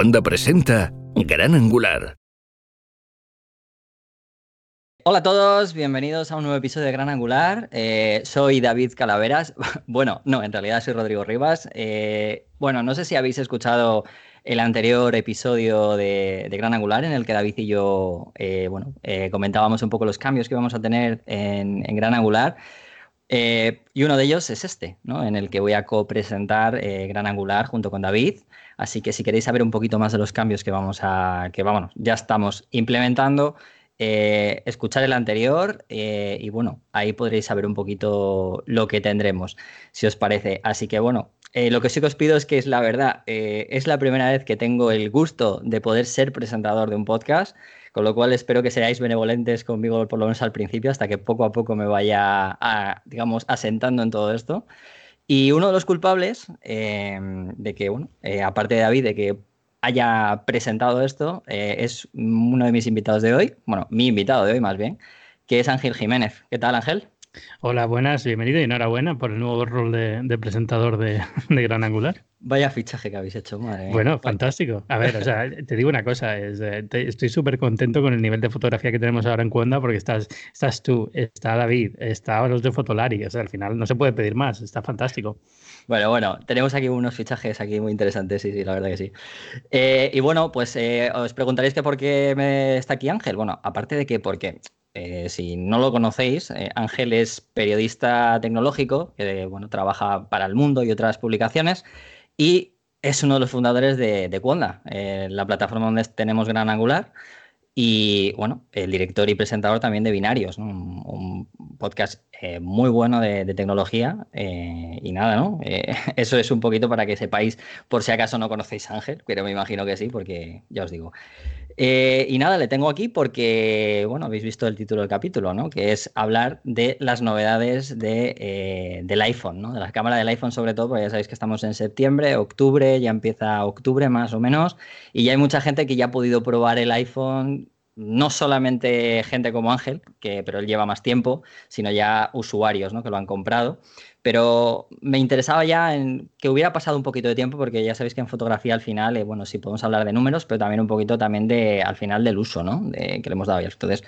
Wanda presenta Gran Angular. Hola a todos, bienvenidos a un nuevo episodio de Gran Angular. Eh, soy David Calaveras. bueno, no, en realidad soy Rodrigo Rivas. Eh, bueno, no sé si habéis escuchado el anterior episodio de, Gran Angular en el que David y yo eh, bueno, comentábamos un poco los cambios que vamos a tener en, Gran Angular. y uno de ellos es este, ¿no? en el que voy a copresentar Gran Angular junto con David. Así que si queréis saber un poquito más de los cambios que vamos a, que vamos, ya estamos implementando, eh, escuchar el anterior eh, y bueno, ahí podréis saber un poquito lo que tendremos, si os parece. Así que bueno, eh, lo que sí que os pido es que es la verdad, es la primera vez que tengo el gusto de poder ser presentador de un podcast, con lo cual espero que seáis benevolentes conmigo por lo menos al principio, hasta que poco a poco me vaya, digamos, asentando en todo esto. Y uno de los culpables em, de que, bueno, eh, aparte de David, de que haya presentado esto, eh, es uno de mis invitados de hoy, bueno, mi invitado de hoy más bien, que es Ángel Jiménez. ¿Qué tal, Ángel? Hola, buenas, bienvenido y enhorabuena por el nuevo rol de, presentador de, Gran Angular. Vaya fichaje que habéis hecho, madre. Bueno, fantástico. A ver, o sea, te digo una cosa, eh, estoy súper contento con el nivel de fotografía que tenemos ahora en Cuenda porque estás, estás tú, está David, está los de Fotolari, o sea, al final no se puede pedir más, está fantástico. Bueno, bueno, tenemos aquí unos fichajes aquí muy interesantes, sí, sí, la verdad que sí. Eh, y bueno, pues eh, os preguntaréis que por qué me está aquí Ángel. Bueno, aparte de que porque eh, si no lo conocéis, eh, Ángel es periodista tecnológico que bueno, trabaja para El Mundo y otras publicaciones y es uno de los fundadores de, de eh, la plataforma donde tenemos Gran Angular y bueno, el director y presentador también de Binarios, un, podcast muy bueno de, de tecnología y nada, ¿no? eso es un poquito para que sepáis por si acaso no conocéis a Ángel, pero me imagino que sí, porque ya os digo. Eh, y nada, le tengo aquí porque, bueno, habéis visto el título del capítulo, ¿no? Que es hablar de las novedades de, eh, del iPhone, ¿no? De la cámara del iPhone sobre todo, porque ya sabéis que estamos en septiembre, octubre, ya empieza octubre más o menos, y ya hay mucha gente que ya ha podido probar el iPhone no solamente gente como Ángel, que, pero él lleva más tiempo, sino ya usuarios ¿no? que lo han comprado. Pero me interesaba ya en que hubiera pasado un poquito de tiempo, porque ya sabéis que en fotografía al final, eh, bueno, sí podemos hablar de números, pero también un poquito también de, al final del uso, ¿no? De, que le hemos dado ya. Entonces,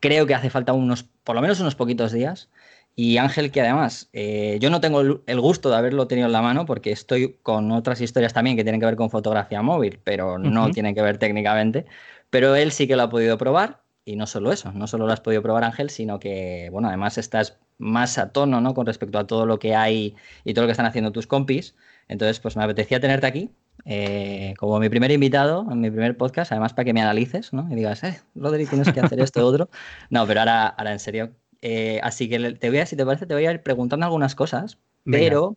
creo que hace falta unos, por lo menos unos poquitos días. Y Ángel, que además, eh, yo no tengo el gusto de haberlo tenido en la mano porque estoy con otras historias también que tienen que ver con fotografía móvil, pero no tienen que ver técnicamente. Pero él sí que lo ha podido probar y no solo eso, no solo lo has podido probar Ángel, sino que, bueno, además estás más a tono, ¿no? Con respecto a todo lo que hay y todo lo que están haciendo tus compis. Entonces, pues me apetecía tenerte aquí eh, como mi primer invitado en mi primer podcast, además para que me analices, ¿no? Y digas, eh, Rodri, tienes que hacer esto otro. No, pero ahora, ahora en serio. Eh, así que te voy a, si te parece, te voy a ir preguntando algunas cosas, pero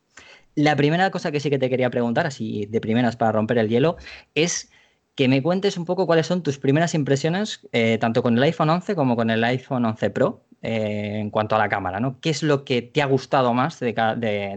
la primera cosa que sí que te quería preguntar, así de primeras para romper el hielo, es que me cuentes un poco cuáles son tus primeras impresiones, eh, tanto con el iPhone 11 como con el iPhone 11 Pro, eh, en cuanto a la cámara, ¿no? ¿Qué es lo que te ha gustado más de,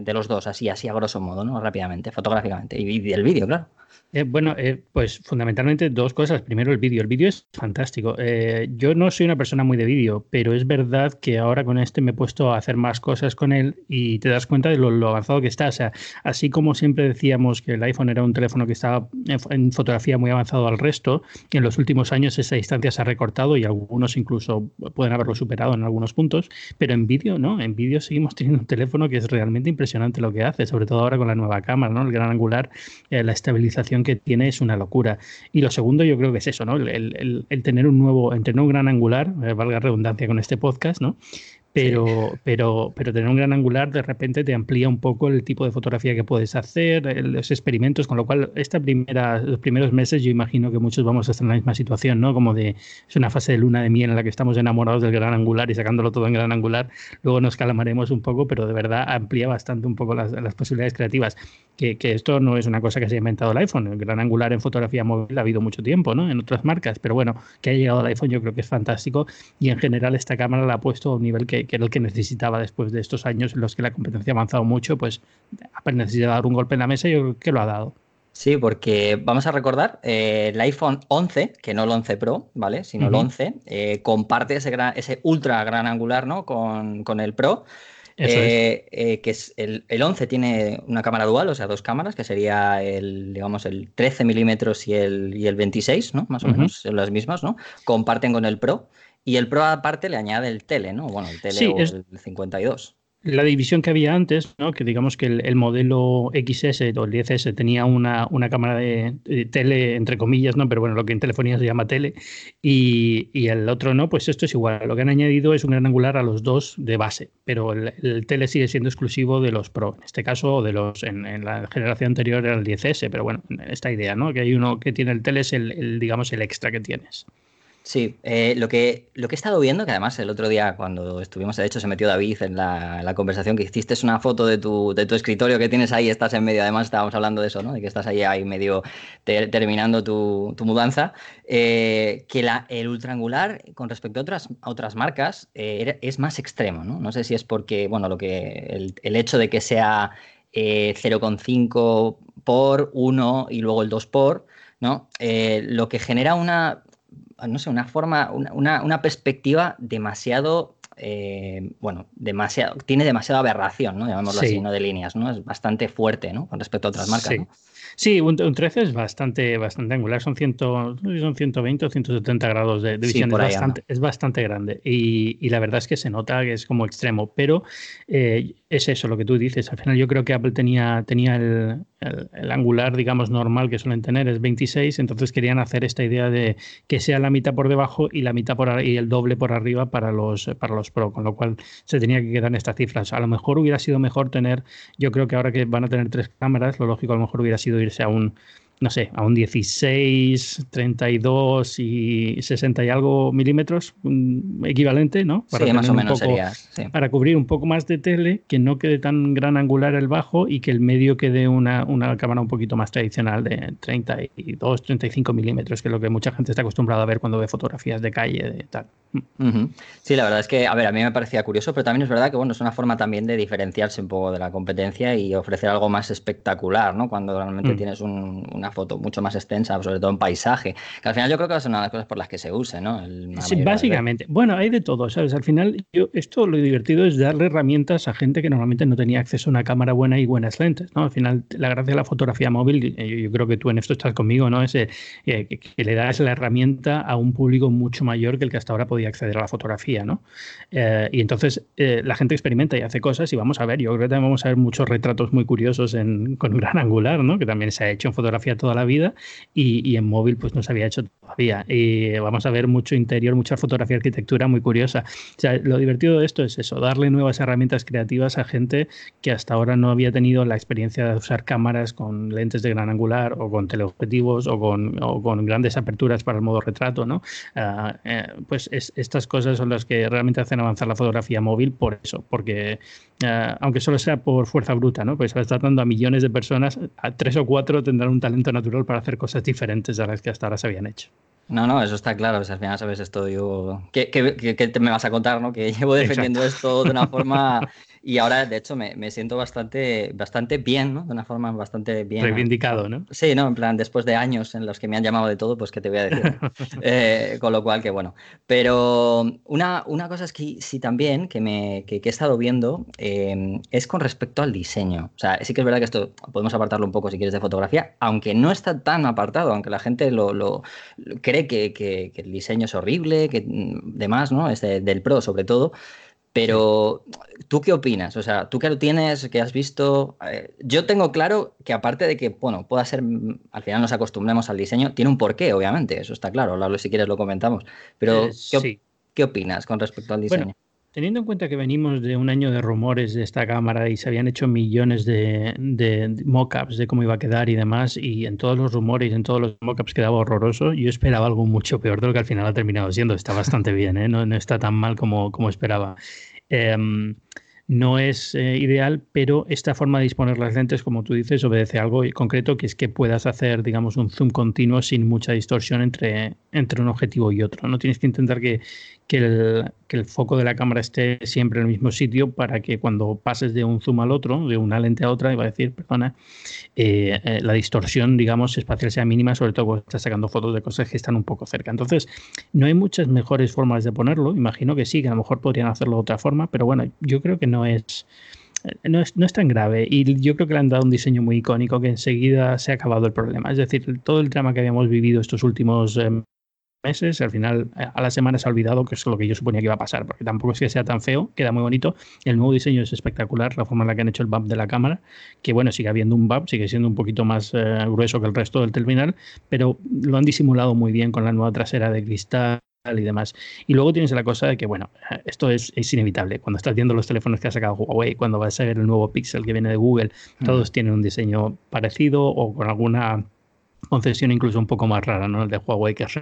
de, los dos, así, así a grosso modo, ¿no? Rápidamente, fotográficamente, y, y el vídeo, claro. Eh, bueno, eh, pues fundamentalmente dos cosas. Primero, el vídeo. El vídeo es fantástico. Eh, yo no soy una persona muy de vídeo, pero es verdad que ahora con este me he puesto a hacer más cosas con él y te das cuenta de lo, avanzado que está. O sea, así como siempre decíamos que el iPhone era un teléfono que estaba en, fotografía muy avanzado al resto, en los últimos años esa distancia se ha recortado y algunos incluso pueden haberlo superado en algunos puntos, pero en vídeo, ¿no? En vídeo seguimos teniendo un teléfono que es realmente impresionante lo que hace, sobre todo ahora con la nueva cámara, ¿no? El gran angular, la estabilización que tiene es una locura. Y lo segundo yo creo que es eso, ¿no? El, tener un nuevo, el un gran angular, eh, valga redundancia con este podcast, ¿no? Pero, pero, pero tener un gran angular de repente te amplía un poco el tipo de fotografía que puedes hacer, los experimentos, con lo cual esta primera, los primeros meses yo imagino que muchos vamos a estar en la misma situación, ¿no? Como de, es una fase de luna de miel en la que estamos enamorados del gran angular y sacándolo todo en gran angular, luego nos calmaremos un poco, pero de verdad amplía bastante un poco las, las posibilidades creativas, que, que, esto no es una cosa que se haya inventado el iPhone, el gran angular en fotografía móvil ha habido mucho tiempo, ¿no? En otras marcas, pero bueno, que haya llegado al iPhone yo creo que es fantástico y en general esta cámara la ha puesto a un nivel que que, era el que necesitaba después de estos años en los que la competencia ha avanzado mucho, pues necesita dar un golpe en la mesa y yo creo que lo ha dado. Sí, porque vamos a recordar, eh, el iPhone 11, que no el 11 Pro, ¿vale? Sino el 11, eh, comparte ese, gran, ese ultra gran angular, ¿no? Con, con el Pro. Eh, eh, que es el, el, 11 tiene una cámara dual, o sea, dos cámaras, que sería el, digamos, el 13 milímetros y el, y el 26, ¿no? Más o menos, son las mismas, ¿no? Comparten con el Pro. Y el Pro aparte le añade el tele, ¿no? Bueno, el tele o el 52 la división que había antes, ¿no? que digamos que el, modelo XS o el 10S tenía una, una cámara de, tele, entre comillas, ¿no? pero bueno, lo que en telefonía se llama tele, y, y, el otro no, pues esto es igual. Lo que han añadido es un gran angular a los dos de base, pero el, tele sigue siendo exclusivo de los Pro, en este caso, de los en, en, la generación anterior era el 10S, pero bueno, esta idea, ¿no? que hay uno que tiene el tele es el digamos, el extra que tienes. Sí, eh, lo, que, lo que he estado viendo, que además el otro día cuando estuvimos, de hecho se metió David en la, conversación que hiciste es una foto de tu, de tu escritorio que tienes ahí, estás en medio, además estábamos hablando de eso, ¿no? de que estás ahí, ahí medio terminando tu, mudanza, eh, que la, el ultraangular con respecto a otras, otras marcas eh, es más extremo, ¿no? No sé si es porque, bueno, lo que el, el hecho de que sea 0,5 por 1 y luego el 2 por, ¿no? lo que genera una no sé, una forma, una, una perspectiva demasiado, eh, bueno, demasiado, tiene demasiada aberración, ¿no? Llamémoslo así, ¿no? De líneas, ¿no? Es bastante fuerte, ¿no? Con respecto a otras marcas, ¿no? Sí, un, 13 es bastante, bastante angular, son, ciento, son 120 o 170 grados de, visión, es, bastante, es, bastante, grande y, y, la verdad es que se nota que es como extremo, pero eh, es eso lo que tú dices, al final yo creo que Apple tenía, tenía el, el, angular, digamos, normal que suelen tener, es 26, entonces querían hacer esta idea de que sea la mitad por debajo y la mitad por y el doble por arriba para los, para los Pro, con lo cual se tenía que quedar en estas cifras. A lo mejor hubiera sido mejor tener, yo creo que ahora que van a tener tres cámaras, lo lógico a lo mejor hubiera sido irse a un no sé, a un 16, 32 y 60 y algo milímetros equivalente, ¿no? Para sí, más o menos sería. Para cubrir un poco más de tele, que no quede tan gran angular el bajo y que el medio quede una, una cámara un poquito más tradicional de 32, 35 milímetros, que es lo que mucha gente está acostumbrada a ver cuando ve fotografías de calle, de tal. Sí, la verdad es que, a ver, a mí me parecía curioso, pero también es verdad que, bueno, es una forma también de diferenciarse un poco de la competencia y ofrecer algo más espectacular, ¿no? Cuando realmente mm. tienes una foto mucho más extensa, sobre todo en paisaje, que al final yo creo que es una de las cosas por las que se use, ¿no? sí, básicamente. Bueno, hay de todo, ¿sabes? Al final, yo, esto lo divertido es darle herramientas a gente que normalmente no tenía acceso a una cámara buena y buenas lentes, ¿no? Al final, la gracia de la fotografía móvil, yo, creo que tú en esto estás conmigo, ¿no? Es eh, que, que, le das la herramienta a un público mucho mayor que el que hasta ahora podía acceder a la fotografía, ¿no? Eh, y entonces eh, la gente experimenta y hace cosas y vamos a ver, yo creo que también vamos a ver muchos retratos muy curiosos en, con gran angular, ¿no? Que también se ha hecho en fotografía toda la vida y, en móvil pues no se había hecho todavía. Y vamos a ver mucho interior, mucha fotografía, arquitectura muy curiosa. O sea, lo divertido de esto es eso, darle nuevas herramientas creativas a gente que hasta ahora no había tenido la experiencia de usar cámaras con lentes de gran angular o con teleobjetivos o con, grandes aperturas para el modo retrato, ¿no? Ah, eh, pues es, estas cosas son las que realmente hacen avanzar la fotografía móvil por eso, porque eh, aunque solo sea por fuerza bruta, ¿no? Pues está dando a millones de personas, a tres o cuatro tendrán un talento natural para hacer cosas diferentes de las que hasta ahora se habían hecho. No, no, eso está claro. al final sabes esto, yo. ¿Qué, te me vas a contar, no? Que llevo defendiendo esto de una forma y ahora, de hecho, me, me, siento bastante, bastante bien, ¿no? De una forma bastante bien. Reivindicado, ¿no? Sí, ¿no? En plan, después de años en los que me han llamado de todo, pues que te voy a decir. eh, con lo cual, que bueno. Pero una, una cosa es que sí también, que, me, que, he estado viendo, eh, es con respecto al diseño. O sea, sí que es verdad que esto podemos apartarlo un poco si quieres de fotografía, aunque no está tan apartado, aunque la gente lo, lo cree que, que, el diseño es horrible, que mm, demás, ¿no? Es del pro sobre todo. Pero, ¿tú qué opinas? O sea, tú que lo tienes, que has visto. Eh, yo tengo claro que, aparte de que, bueno, pueda ser. Mm, al final nos acostumbremos al diseño, tiene un porqué, obviamente, eso está claro. Hablarlo si quieres lo comentamos. Pero, eh, ¿qué, opinas con respecto al diseño? Teniendo en cuenta que venimos de un año de rumores de esta cámara y se habían hecho millones de, de mockups de cómo iba a quedar y demás, y en todos los rumores y en todos los mockups quedaba horroroso, yo esperaba algo mucho peor de lo que al final ha terminado siendo. Está bastante bien, ¿eh? no, está tan mal como, como esperaba. Em, no es eh, ideal, pero esta forma de disponer las lentes, como tú dices, obedece a algo concreto, que es que puedas hacer, digamos, un zoom continuo sin mucha distorsión entre, entre un objetivo y otro. No tienes que intentar que, que el, foco de la cámara esté siempre en el mismo sitio para que cuando pases de un zoom al otro, de una lente a otra, iba a decir, perdona, eh, eh, la distorsión, digamos, espacial sea mínima, sobre todo cuando estás sacando fotos de cosas que están un poco cerca. Entonces, no hay muchas mejores formas de ponerlo. Imagino que sí, que a lo mejor podrían hacerlo de otra forma, pero bueno, yo creo que no es no es, no es, tan grave y yo creo que le han dado un diseño muy icónico que enseguida se ha acabado el problema. Es decir, todo el drama que habíamos vivido estos últimos eh, meses, al final eh, a la semana se ha olvidado que es lo que yo suponía que iba a pasar, porque tampoco es que sea tan feo, queda muy bonito. El nuevo diseño es espectacular, la forma en la que han hecho el bump de la cámara, que bueno, sigue habiendo un bump, sigue siendo un poquito más eh, grueso que el resto del terminal, pero lo han disimulado muy bien con la nueva trasera de cristal y demás. Y luego tienes la cosa de que, bueno, esto es, es, inevitable. Cuando estás viendo los teléfonos que ha sacado Huawei, cuando vas a ver el nuevo Pixel que viene de Google, todos tienen un diseño parecido o con alguna concesión incluso un poco más rara, ¿no? El de Huawei que es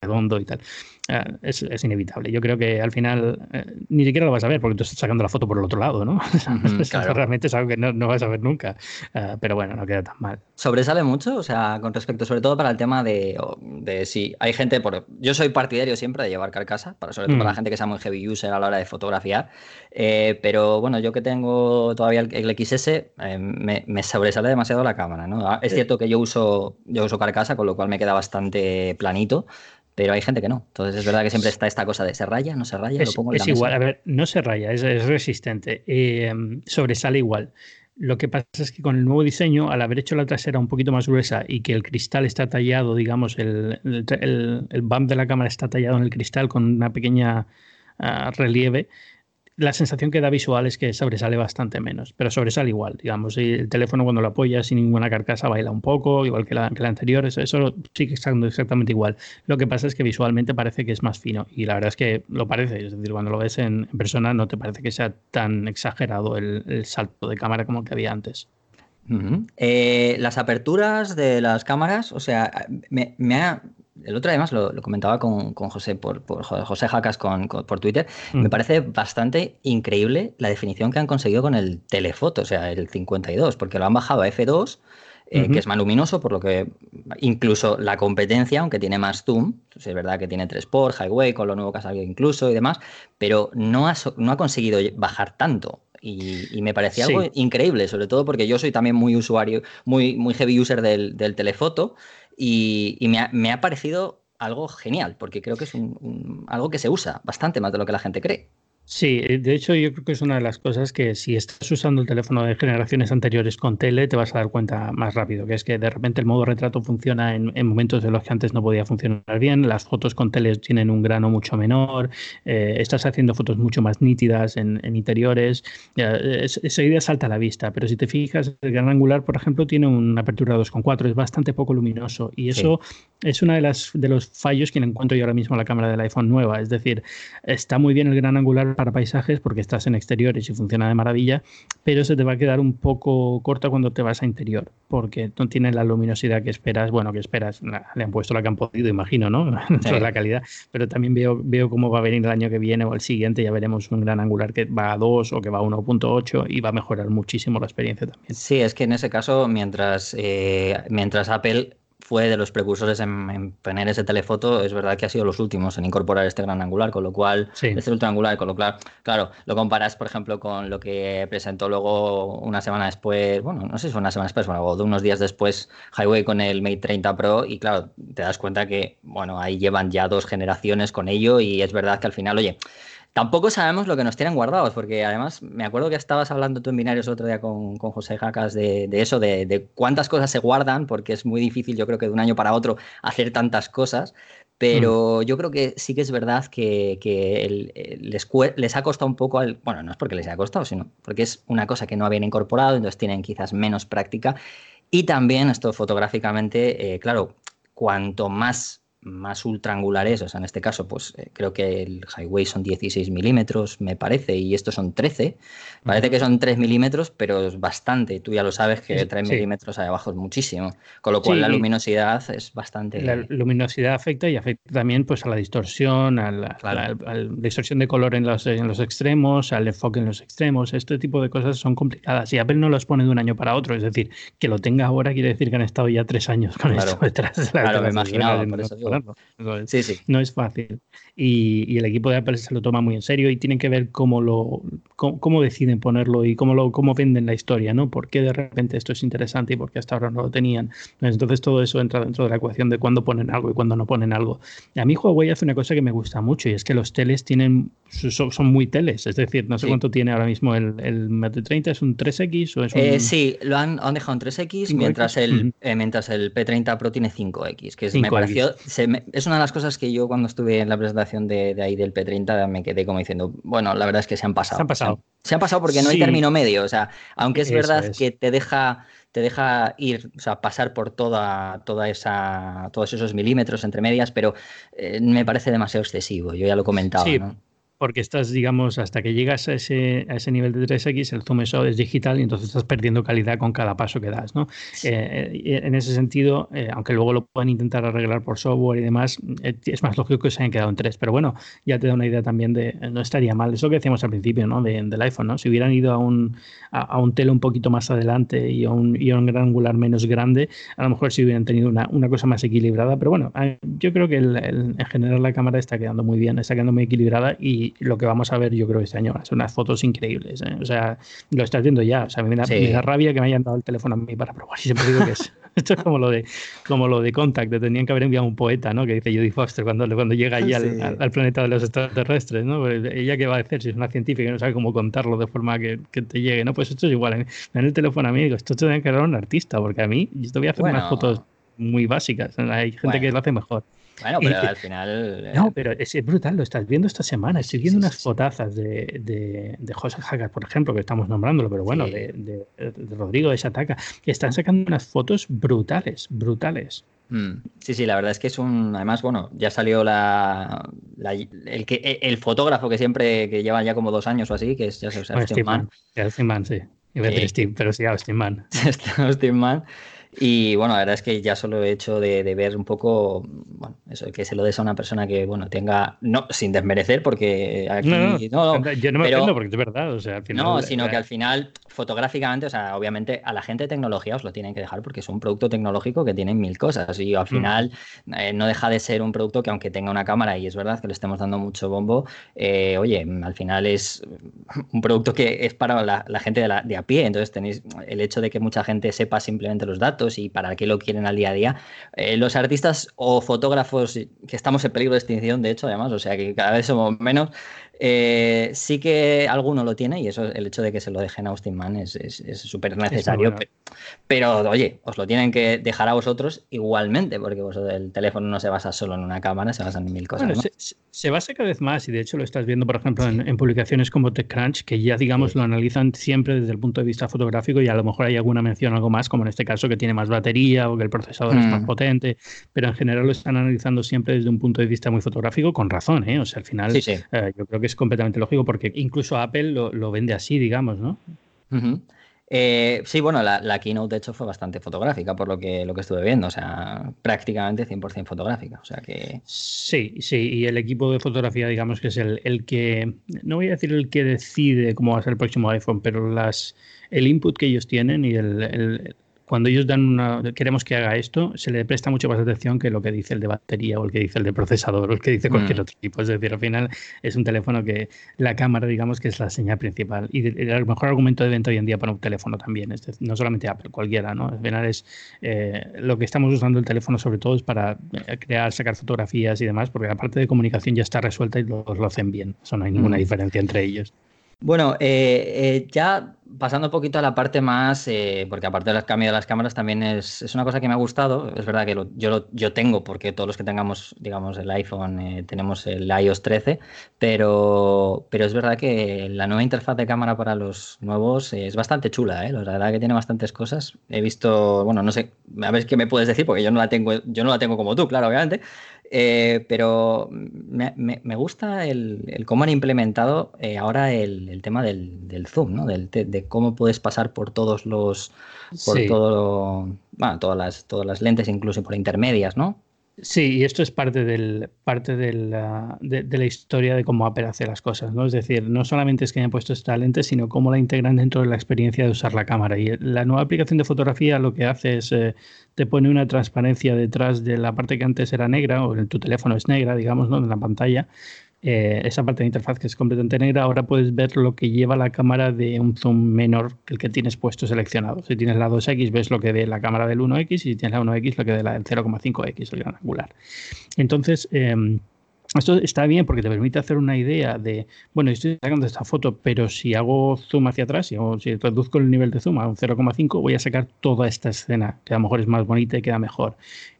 redondo y tal. Eh, es, es, inevitable. Yo creo que al final eh, ni siquiera lo vas a ver porque tú estás sacando la foto por el otro lado, ¿no? claro. Realmente es algo que no, no, vas a ver nunca. Uh, pero bueno, no queda tan mal. ¿Sobresale mucho? O sea, con respecto, sobre todo para el tema de, de si hay gente, por, yo soy partidario siempre de llevar carcasa, para, sobre todo mm. para la gente que sea muy heavy user a la hora de fotografiar. Eh, pero bueno, yo que tengo todavía el, el XS, eh, me, me, sobresale demasiado la cámara, ¿no? Es sí. cierto que yo uso, yo uso carcasa, con lo cual me queda bastante planito pero hay gente que no. Entonces es verdad que siempre está esta cosa de se raya, no se raya, es, lo pongo en es la igual, mesa. a ver, no se raya, es, es resistente, eh, sobresale igual. Lo que pasa es que con el nuevo diseño, al haber hecho la trasera un poquito más gruesa y que el cristal está tallado, digamos, el, el, el, el bump de la cámara está tallado en el cristal con una pequeña uh, relieve, la sensación que da visual es que sobresale bastante menos, pero sobresale igual, digamos. Y el teléfono cuando lo apoyas sin ninguna carcasa baila un poco, igual que la, que la anterior, eso, eso, sigue estando exactamente igual. Lo que pasa es que visualmente parece que es más fino y la verdad es que lo parece, es decir, cuando lo ves en, en persona no te parece que sea tan exagerado el, el salto de cámara como que había antes. Uh -huh. eh, las aperturas de las cámaras, o sea, me, me ha, el otro además lo, lo comentaba con, con, José por, por José Jacas con, con, por Twitter, mm. me parece bastante increíble la definición que han conseguido con el telefoto, o sea, el 52, porque lo han bajado a F2, eh, uh -huh. que es más luminoso, por lo que incluso la competencia, aunque tiene más zoom, es verdad que tiene 3 por, highway, con lo nuevo que ha salido incluso y demás, pero no ha, no ha conseguido bajar tanto. Y, y, me parecía sí. algo increíble, sobre todo porque yo soy también muy usuario, muy, muy heavy user del, del telefoto y, me, ha, me, ha, parecido algo genial, porque creo que es un, algo que se usa bastante más de lo que la gente cree. Sí, eh, de hecho yo creo que es una de las cosas que si estás usando el teléfono de generaciones anteriores con tele te vas a dar cuenta más rápido, que es que de repente el modo retrato funciona en, en momentos en los que antes no podía funcionar bien, las fotos con tele tienen un grano mucho menor, eh, estás haciendo fotos mucho más nítidas en, en interiores, eh, esa idea salta a la vista, pero si te fijas, el gran angular, por ejemplo, tiene una apertura 2.4, es bastante poco luminoso y eso sí. es uno de, las, de los fallos que encuentro yo ahora mismo en la cámara del iPhone nueva, es decir, está muy bien el gran angular para paisajes porque estás en exteriores y funciona de maravilla, pero se te va a quedar un poco corta cuando te vas a interior, porque no tiene la luminosidad que esperas, bueno, que esperas, le han puesto la que han podido, imagino, ¿no? Sí. la calidad, pero también veo, veo cómo va a venir el año que viene o el siguiente, ya veremos un gran angular que va a 2 o que va a 1.8 y va a mejorar muchísimo la experiencia también. Sí, es que en ese caso, mientras, eh, mientras Apple fue de los precursores en, en, poner ese telefoto, es verdad que ha sido los últimos en incorporar este gran angular, con lo cual, sí. este ultra angular, con lo cual, claro, lo comparas, por ejemplo, con lo que presentó luego una semana después, bueno, no sé si fue una semana después, bueno, o de unos días después, Highway con el Mate 30 Pro, y claro, te das cuenta que, bueno, ahí llevan ya dos generaciones con ello, y es verdad que al final, oye, Tampoco sabemos lo que nos tienen guardados, porque además me acuerdo que estabas hablando tú en binarios otro día con, con José Jacas de, de eso, de, de, cuántas cosas se guardan, porque es muy difícil, yo creo que de un año para otro hacer tantas cosas. Pero mm. yo creo que sí que es verdad que, que el, el, les, les, ha costado un poco, al, bueno, no es porque les haya costado, sino porque es una cosa que no habían incorporado, entonces tienen quizás menos práctica. Y también esto fotográficamente, eh, claro, cuanto más más ultraangulares, o sea, en este caso, pues eh, creo que el highway son 16 milímetros, me parece, y estos son 13. Parece que son 3 milímetros, pero es bastante. Tú ya lo sabes que 3 sí. milímetros ahí abajo es muchísimo. Con lo cual sí, la luminosidad es bastante. La luminosidad afecta y afecta también pues, a la distorsión, a la, claro. a la, distorsión de color en los, en los extremos, al enfoque en los extremos. Este tipo de cosas son complicadas. Y Apple no los pone de un año para otro. Es decir, que lo tenga ahora quiere decir que han estado ya tres años con claro. esto detrás. Claro, me imaginaba, por eso digo ponerlo. Sí, sí. No es fácil. Y, el equipo de Apple se lo toma muy en serio y tienen que ver cómo lo cómo, deciden ponerlo y cómo lo cómo venden la historia, ¿no? ¿Por qué de repente esto es interesante y por qué hasta ahora no lo tenían? Entonces todo eso entra dentro de la ecuación de cuándo ponen algo y cuándo no ponen algo. A mí Huawei hace una cosa que me gusta mucho y es que los teles tienen son, muy teles, es decir, no sé cuánto tiene ahora mismo el, el Mate 30, ¿es un 3X o es un... Eh, sí, lo han, han, dejado en 3X, mientras el, eh, mientras el P30 Pro tiene 5X, que es, me pareció, es una de las cosas que yo cuando estuve en la presentación de, de, ahí del P30 me quedé como diciendo, bueno, la verdad es que se han pasado. Se han pasado. Se han, pasado porque no hay término medio, o sea, aunque es verdad que te deja te deja ir, o sea, pasar por toda, toda esa, todos esos milímetros entre medias, pero eh, me parece demasiado excesivo. Yo ya lo he comentado. ¿no? Porque estás, digamos, hasta que llegas a ese, a ese nivel de 3X, el zoom eso es digital y entonces estás perdiendo calidad con cada paso que das, ¿no? Eh, eh, en ese sentido, eh, aunque luego lo puedan intentar arreglar por software y demás, es más lógico que se hayan quedado en 3, pero bueno, ya te da una idea también de, no estaría mal, eso que decíamos al principio, ¿no? del iPhone, ¿no? Si hubieran ido a un, a, un tele un poquito más adelante y a un, y a un gran angular menos grande, a lo mejor sí hubieran tenido una, una cosa más equilibrada, pero bueno, yo creo que en general la cámara está quedando muy bien, está quedando muy equilibrada y lo que vamos a ver yo creo este año son unas fotos increíbles. ¿eh? O sea, lo estás viendo ya. O sea, me da, rabia que me hayan dado el teléfono a mí para probar. Y siempre digo que es, esto es como lo de como lo de Contact, que tenían que haber enviado un poeta, ¿no? Que dice Judy Foster cuando, cuando llega allí al, planeta de los extraterrestres, ¿no? Pues, ella qué va a hacer si es una científica y no sabe cómo contarlo de forma que, que te llegue, ¿no? Pues esto es igual. En, el teléfono amigo, esto te tiene que dar un artista, porque a mí yo te voy a hacer unas fotos muy básicas. Hay gente que lo hace mejor. Bueno, pero al final. No, eh, pero es, brutal, lo estás viendo esta semana. Estoy viendo unas fotazas de, de, de José Hagar, por ejemplo, que estamos nombrándolo, pero bueno, de, de, Rodrigo de Shataka, que están sacando unas fotos brutales, brutales. Mm. Sí, sí, la verdad es que es un. Además, bueno, ya salió la, el, que, e, el fotógrafo que siempre, que lleva ya como dos años o así, que es ya se Steve Man. Steve Man, sí. Iba a decir Steve, pero sí, Steve Man. Steve Man. Y bueno, la verdad es que ya solo he hecho de, ver un poco, bueno, eso, que se lo des a una persona que, bueno, tenga, no, sin desmerecer, porque aquí, no, no, yo no me pero, porque es verdad, o sea, al final, No, sino que al final, fotográficamente, o sea, obviamente a la gente de tecnología os lo tienen que dejar porque es un producto tecnológico que tiene mil cosas y al mm. final eh, no deja de ser un producto que aunque tenga una cámara y es verdad que le estemos dando mucho bombo, eh, oye, al final es un producto que es para la, gente de, de a pie, entonces tenéis el hecho de que mucha gente sepa simplemente los datos, y para qué lo quieren al día a día. Eh, los artistas o fotógrafos que estamos en peligro de extinción, de hecho, además, o sea que cada vez somos menos, eh, sí que alguno lo tiene y eso el hecho de que se lo dejen a Austin Mann es súper necesario. pero, oye, os lo tienen que dejar a vosotros igualmente, porque el teléfono no se basa solo en una cámara, se basa en mil cosas. se, basa cada vez más y de hecho lo estás viendo, por ejemplo, en, publicaciones como TechCrunch, que ya, digamos, lo analizan siempre desde el punto de vista fotográfico y a lo mejor hay alguna mención, algo más, como en este caso que tiene más batería o que el procesador es más mm. potente, pero en general lo están analizando siempre desde un punto de vista muy fotográfico con razón, ¿eh? O sea, al final eh, yo creo que es completamente lógico porque incluso Apple lo, vende así, digamos, ¿no? Eh, sí, bueno, la, keynote de hecho fue bastante fotográfica por lo que, lo que estuve viendo, o sea, prácticamente 100% fotográfica, o sea que... Sí, sí, y el equipo de fotografía, digamos que es el, el, que, no voy a decir el que decide cómo va a ser el próximo iPhone, pero las, el input que ellos tienen y el, cuando ellos dan una, queremos que haga esto, se le presta mucho más atención que lo que dice el de batería o el que dice el de procesador o el que dice cualquier mm. otro tipo. Es decir, al final es un teléfono que la cámara, digamos, que es la señal principal. Y el mejor argumento de venta hoy en día para un teléfono también, es no solamente Apple, cualquiera, ¿no? Al final es eh, lo que estamos usando el teléfono sobre todo es para eh, crear, sacar fotografías y demás, porque la parte de comunicación ya está resuelta y lo, lo hacen bien. Eso no hay ninguna mm. diferencia entre ellos. Bueno, eh, ya pasando un poquito a la parte más, eh, porque aparte del cambio de las cámaras también es, una cosa que me ha gustado. Es verdad que yo, yo tengo, porque todos los que tengamos, digamos, el iPhone eh, tenemos el iOS 13, pero, pero es verdad que la nueva interfaz de cámara para los nuevos es bastante chula, ¿eh? La verdad que tiene bastantes cosas. He visto, bueno, no sé, a ver qué me puedes decir, porque yo no la tengo, yo no la tengo como tú, claro, obviamente. Eh, pero me, gusta el, cómo han implementado ahora el, tema del, zoom, ¿no? Del, de cómo puedes pasar por todos los, por todo, bueno, todas las, todas las lentes, incluso por intermedias, ¿no? Sí, y esto es parte, del, parte de, la, de, la historia de cómo Apple hace las cosas, ¿no? Es decir, no solamente es que hayan puesto esta lente, sino cómo la integran dentro de la experiencia de usar la cámara. Y la nueva aplicación de fotografía lo que hace es, eh, te pone una transparencia detrás de la parte que antes era negra, o tu teléfono es negra, digamos, ¿no? En la pantalla, eh, esa parte de interfaz que es completamente negra, ahora puedes ver lo que lleva la cámara de un zoom menor que el que tienes puesto seleccionado. Si tienes la 2X, ves lo que ve la cámara del 1X y si tienes la 1X, lo que ve la del 0,5X, el gran angular. Entonces, em, esto está bien porque te permite hacer una idea de, bueno, estoy sacando esta foto, pero si hago zoom hacia atrás, si, si reduzco el nivel de zoom a un 0,5, voy a sacar toda esta escena, que a lo mejor es más bonita y queda mejor.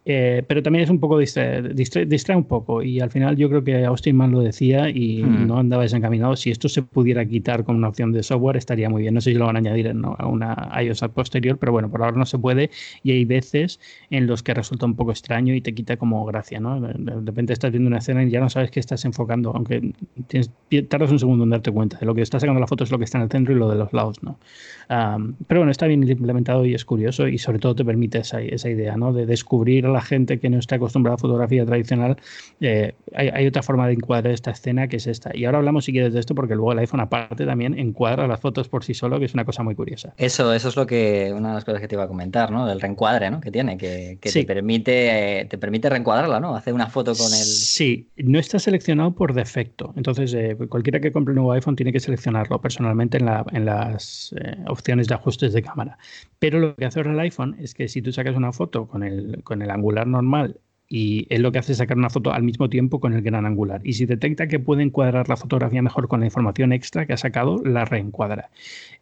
Eh, pero también es un poco distrae, distrae, un poco y al final yo creo que Austin Mann lo decía y hmm. no andaba desencaminado. Si esto se pudiera quitar con una opción de software estaría muy bien. No sé si lo van a añadir a una iOS posterior, pero bueno, por ahora no se puede y hay veces en los que resulta un poco extraño y te quita como gracia, ¿no? De repente estás viendo una escena y ya no sabes qué estás enfocando, aunque tienes, tardas un segundo en darte cuenta de lo que está sacando la foto es lo que está en el centro y lo de los lados, ¿no? pero bueno, está bien implementado y es curioso y sobre todo te permite esa, esa idea, ¿no? De descubrir la gente que no está acostumbrada a fotografía tradicional, eh, hay, otra forma de encuadrar esta escena que es esta. Y ahora hablamos si quieres de esto porque luego el iPhone aparte también encuadra las fotos por sí solo, que es una cosa muy curiosa. Eso, eso es lo que, una de las cosas que te iba a comentar, ¿no? Del reencuadre, ¿no? Que tiene, que, te permite, te permite reencuadrarla, ¿no? Hacer una foto con el. Sí, no está seleccionado por defecto. Entonces, eh, cualquiera que compre un nuevo iPhone tiene que seleccionarlo personalmente en, la, en las eh, opciones de ajustes de cámara. Pero lo que hace ahora el iPhone es que si tú sacas una foto con el, con el angular normal y él lo que hace sacar una foto al mismo tiempo con el gran angular. Y si detecta que puede encuadrar la fotografía mejor con la información extra que ha sacado, la reencuadra.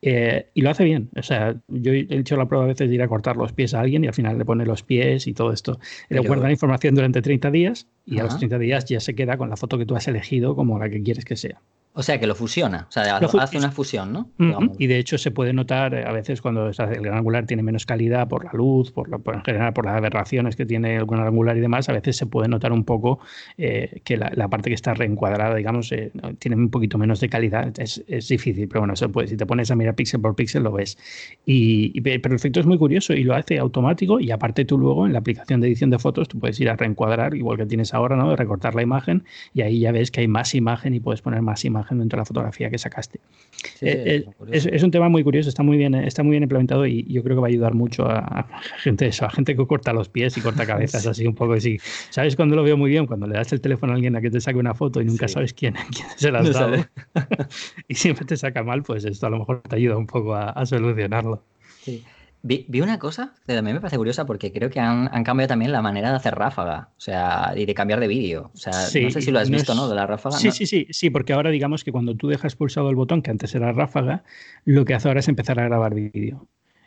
Eh, y lo hace bien. O sea, yo he hecho la prueba a veces de ir a cortar los pies a alguien y al final le pone los pies y todo esto. Le guarda la información durante 30 días y a los 30 días ya se queda con la foto que tú has elegido como la que quieres que sea. O sea, que lo fusiona, o sea, hace una fusión, ¿no? Y de hecho se puede notar eh, a veces cuando el gran angular tiene menos calidad por la luz, por, en general por las aberraciones que tiene el gran angular y demás, a veces se puede notar un poco eh, que la, parte que está reencuadrada, digamos, eh, tiene un poquito menos de calidad. Es, es, difícil, pero bueno, eso puede, si te pones a mirar píxel por píxel lo ves. Y, pero el efecto es muy curioso y lo hace automático y aparte tú luego en la aplicación de edición de fotos tú puedes ir a reencuadrar, igual que tienes ahora, ¿no? De recortar la imagen y ahí ya ves que hay más imagen y puedes poner más imagen dentro de la fotografía que sacaste. Eh, eh, es, un tema muy curioso, está muy bien, está muy bien implementado y yo creo que va a ayudar mucho a, gente eso, a gente que corta los pies y corta cabezas así un poco así. ¿Sabes cuando lo veo muy bien? Cuando le das el teléfono a alguien a que te saque una foto y nunca sabes quién, quién se la has dado y siempre te saca mal, pues esto a lo mejor te ayuda un poco a, a solucionarlo. Sí. Vi, una cosa que también me parece curiosa porque creo que han, cambiado también la manera de hacer ráfaga, o sea, y de cambiar de vídeo. O sea, no sé si lo has visto, ¿no? De la ráfaga. Sí, sí, sí, sí, porque ahora digamos que cuando tú dejas pulsado el botón, que antes era ráfaga, lo que hace ahora es empezar a grabar vídeo.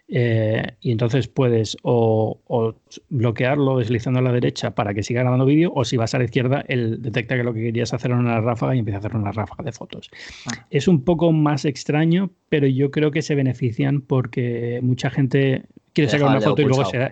Eh, y entonces puedes o, bloquearlo deslizando a la derecha para que siga grabando vídeo, o si vas a la izquierda, él detecta que lo que querías hacer era una ráfaga y empieza a hacer una ráfaga de fotos. Ah. Es un poco más extraño, pero yo creo que se benefician porque mucha gente quiere sacar una foto y luego se, da,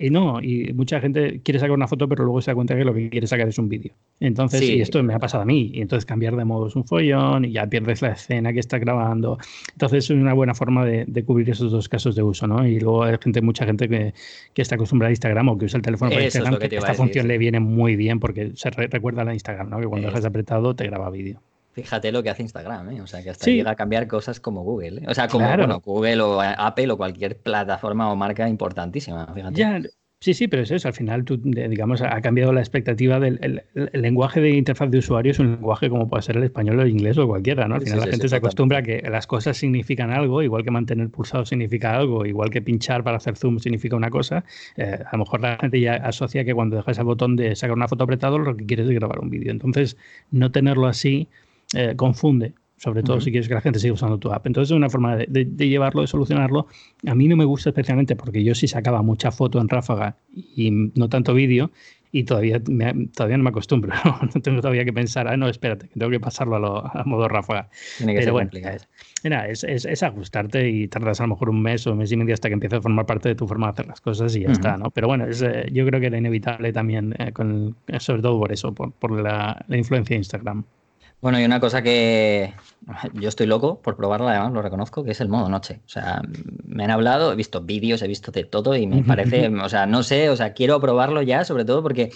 y no, y mucha gente quiere sacar una foto pero luego se da cuenta que lo que quiere sacar es un vídeo. Entonces, y esto me ha pasado a mí, y entonces cambiar de modo es un follón y ya pierdes la escena que está grabando. Entonces es una buena forma de, cubrir esos dos casos de uso, ¿no? Y luego hay gente, mucha gente que, que está acostumbrada a Instagram o que usa el teléfono para Instagram, que esta función le viene muy bien porque se recuerda a la Instagram, ¿no? Que cuando dejas apretado te graba vídeo. Fíjate lo que hace Instagram, ¿eh? O sea, que hasta llega a cambiar cosas como Google. ¿eh? O sea, como Google o Apple o cualquier plataforma o marca importantísima. Fíjate. sí, sí, pero es eso. Al final, tú, digamos, ha cambiado la expectativa del lenguaje de interfaz de usuario. Es un lenguaje como puede ser el español o el inglés o cualquiera, ¿no? Al final la gente se acostumbra a que las cosas significan algo, igual que mantener pulsado significa algo, igual que pinchar para hacer zoom significa una cosa. Eh, a lo mejor la gente ya asocia que cuando dejas el botón de sacar una foto apretado, lo que quieres es grabar un vídeo. Entonces, no tenerlo así eh, confunde, sobre todo si quieres que la gente siga usando tu app. Entonces es una forma de, llevarlo, de solucionarlo. A mí no me gusta especialmente porque yo sí sacaba mucha foto en ráfaga y no tanto vídeo y todavía, todavía no me acostumbro. ¿no? tengo todavía que pensar, ah, no, espérate, tengo que pasarlo a, modo ráfaga. Tiene que Pero bueno, es, es, ajustarte y tardas a lo mejor un mes o un mes y medio hasta que empiece a formar parte de tu forma de hacer las cosas y ya está, ¿no? Pero bueno, es, eh, yo creo que era inevitable también, eh, con, sobre todo por eso, por, por la, la influencia de Instagram. Bueno, y una cosa que yo estoy loco por probarla, además lo reconozco, que es el modo noche. O sea, me han hablado, he visto vídeos, he visto de todo y me parece, o sea, no sé, o sea, quiero probarlo ya, sobre todo porque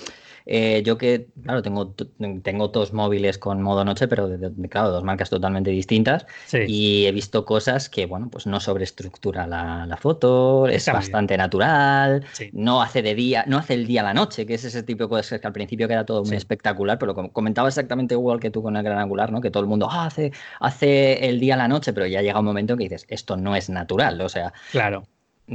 eh, yo que, claro, tengo, tengo dos móviles con modo noche, pero de, claro, dos marcas totalmente distintas. Y he visto cosas que, bueno, pues no sobreestructura la, la foto, es bastante natural, no hace de día, no hace el día a la noche, que es ese tipo de cosas que al principio queda todo muy espectacular, pero como comentaba exactamente igual que tú con el gran angular, ¿no? Que todo el mundo ah, hace, hace el día a la noche, pero ya llega un momento en que dices, esto no es natural, o sea. Claro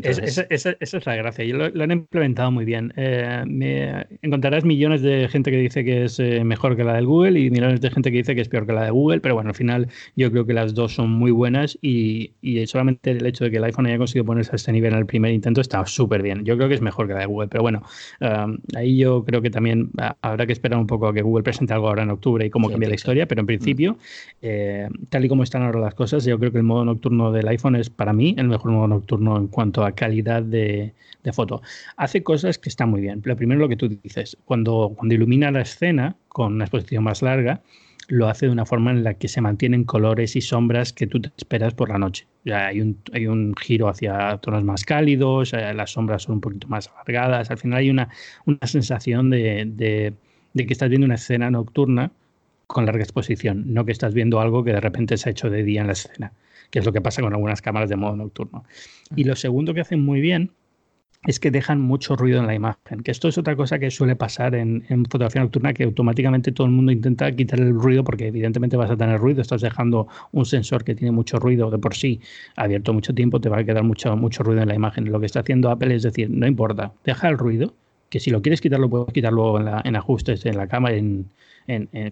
esa, es la gracia y lo, han implementado muy bien. Eh, me, encontrarás millones de gente que dice que es eh, mejor que la del Google y millones de gente que dice que es peor que la de Google, pero bueno, al final yo creo que las dos son muy buenas y, y solamente el hecho de que el iPhone haya conseguido ponerse a este nivel en el primer intento está súper bien. Yo creo que es mejor que la de Google, pero bueno, um, ahí yo creo que también ah, habrá que esperar un poco a que Google presente algo ahora en octubre y cómo cambia la historia, pero en principio, mm. eh, tal y como están ahora las cosas, yo creo que el modo nocturno del iPhone es para mí el mejor modo nocturno en cuanto a calidad de, foto. Hace cosas que están muy bien. Lo primero lo que tú dices, cuando, ilumina la escena con una exposición más larga, lo hace de una forma en la que se mantienen colores y sombras que tú esperas por la noche. Hay, un, hay un giro hacia tonos más cálidos, eh, las sombras son un poquito más alargadas. Al final hay una, una sensación de, de, que estás viendo una escena nocturna con larga exposición, no que estás viendo algo que de repente se ha hecho de día en la escena que es lo que pasa con algunas cámaras de modo nocturno. Y lo segundo que hacen muy bien es que dejan mucho ruido en la imagen, que esto es otra cosa que suele pasar en, fotografía nocturna, que automáticamente todo el mundo intenta quitar el ruido porque evidentemente vas a tener ruido, estás dejando un sensor que tiene mucho ruido de por sí abierto mucho tiempo, te va a quedar mucho, mucho ruido en la imagen. Lo que está haciendo Apple es decir, no importa, deja el ruido, que si lo quieres quitarlo, puedes quitarlo en, en ajustes en la cámara, en,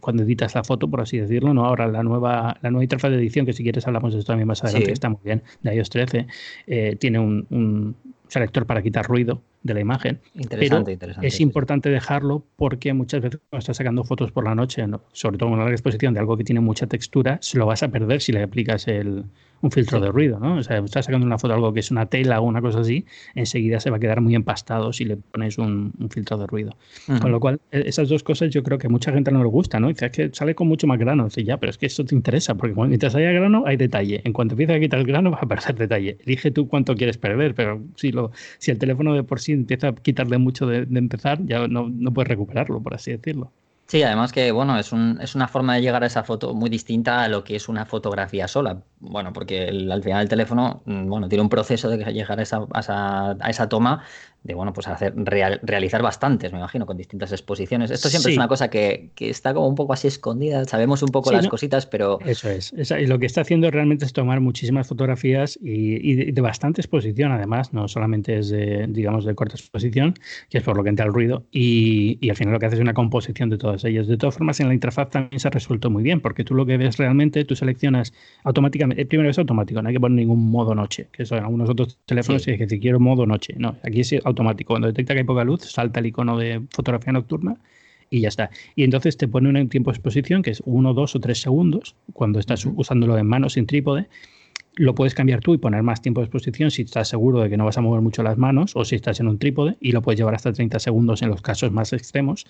cuando editas la foto, por así decirlo, ¿no? Ahora la nueva, la nueva interfaz de edición, que si quieres hablamos de esto también más adelante, que está muy bien, de iOS 13, eh, tiene un, selector para quitar ruido de la imagen. Interesante, interesante. Es importante dejarlo porque muchas veces cuando estás sacando fotos por la noche, sobre todo en una larga exposición de algo que tiene mucha textura, se lo vas a perder si le aplicas el, un filtro de ruido, ¿no? O sea, estás sacando una foto de algo que es una tela o una cosa así, enseguida se va a quedar muy empastado si le pones un, filtro de ruido. Con lo cual, e, esas dos cosas yo creo que a mucha gente no le gusta, ¿no? Dice, es que sale con mucho más grano. Dice, ya, pero es que eso te interesa, porque mientras haya grano, hay detalle. En cuanto empieza a quitar el grano, vas a perder detalle. Elige tú cuánto quieres perder, pero si, lo, si el teléfono de por sí empieza a quitarle mucho de, empezar, ya no, no puedes recuperarlo, por así decirlo. Sí, además que bueno, es, un, es una forma de llegar a esa foto muy distinta a lo que es una fotografía sola. Bueno, porque al final el teléfono mm, bueno, tiene un proceso de llegar a esa, a esa, a esa toma de bueno, pues hacer realizar bastantes, me imagino, con distintas exposiciones. Esto siempre es una cosa que, está como un poco así escondida, sabemos un poco las cositas, pero... Eso es. y lo que está haciendo realmente es tomar muchísimas fotografías y, de, bastante exposición, además, no solamente es de, digamos, de corta exposición, que es por lo que entra el ruido, y, y al final lo que hace es una composición de todas ellas. De todas formas, en la interfaz también se ha resuelto muy bien, porque tú lo que ves realmente, tú seleccionas automáticamente, primero es automático, no hay que poner ningún modo noche, que son algunos otros teléfonos y que si quiero modo noche, no, aquí es automático. Cuando detecta que hay poca luz, salta el icono de fotografía nocturna y ya está. Y entonces te pone un tiempo de exposición que es uno, dos o tres segundos cuando estás usándolo en mano sin trípode. Lo puedes cambiar tú y poner más tiempo de exposición si estás seguro de que no vas a mover mucho las manos o si estás en un trípode y lo puedes llevar hasta 30 segundos en los casos más extremos.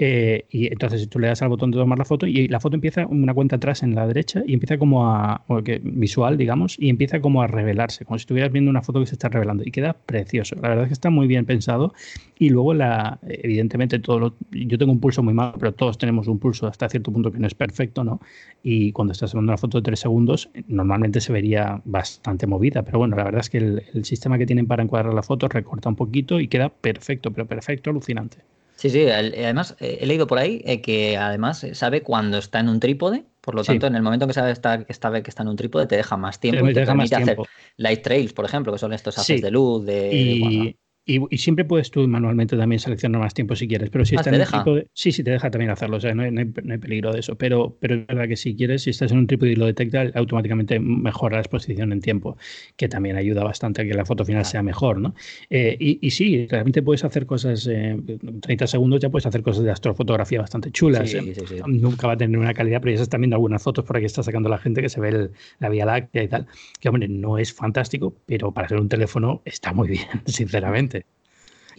Eh, y entonces tú le das al botón de tomar la foto y la foto empieza una cuenta atrás en la derecha y empieza como a, visual, digamos, y empieza como a revelarse, como si estuvieras viendo una foto que se está revelando y queda precioso. La verdad es que está muy bien pensado y luego la, evidentemente todo yo tengo un pulso muy malo, pero todos tenemos un pulso hasta cierto punto que no es perfecto, ¿no? Y cuando estás tomando una foto de tres segundos, normalmente se vería bastante movida, pero bueno, la verdad es que el, el sistema que tienen para encuadrar la foto recorta un poquito y queda perfecto, pero perfecto, alucinante. Sí, sí, además eh, he leído por ahí eh, que además sabe cuando está en un trípode, por lo tanto, en el momento que sabe está, que está, que está en un trípode, te deja más tiempo y te, permite hacer light trails, por ejemplo, que son estos haces de luz. De, y, siempre puedes tú manualmente también seleccionar más tiempo si quieres, pero si ah, estás en un trípode, sí, sí, te deja también hacerlo, o sea, no hay, no, hay, peligro de eso, pero, pero es verdad que si quieres, si estás en un trípode y lo detecta, automáticamente mejora la exposición en tiempo, que también ayuda bastante a que la foto final sea mejor, ¿no? Eh, y, y, sí, realmente puedes hacer cosas, eh, 30 segundos ya puedes hacer cosas de astrofotografía bastante chulas. ¿eh? Nunca va a tener una calidad, pero ya se están viendo algunas fotos por aquí está sacando la gente que se ve la Vía Láctea y tal, que hombre, no es fantástico, pero para ser un teléfono está muy bien, sinceramente.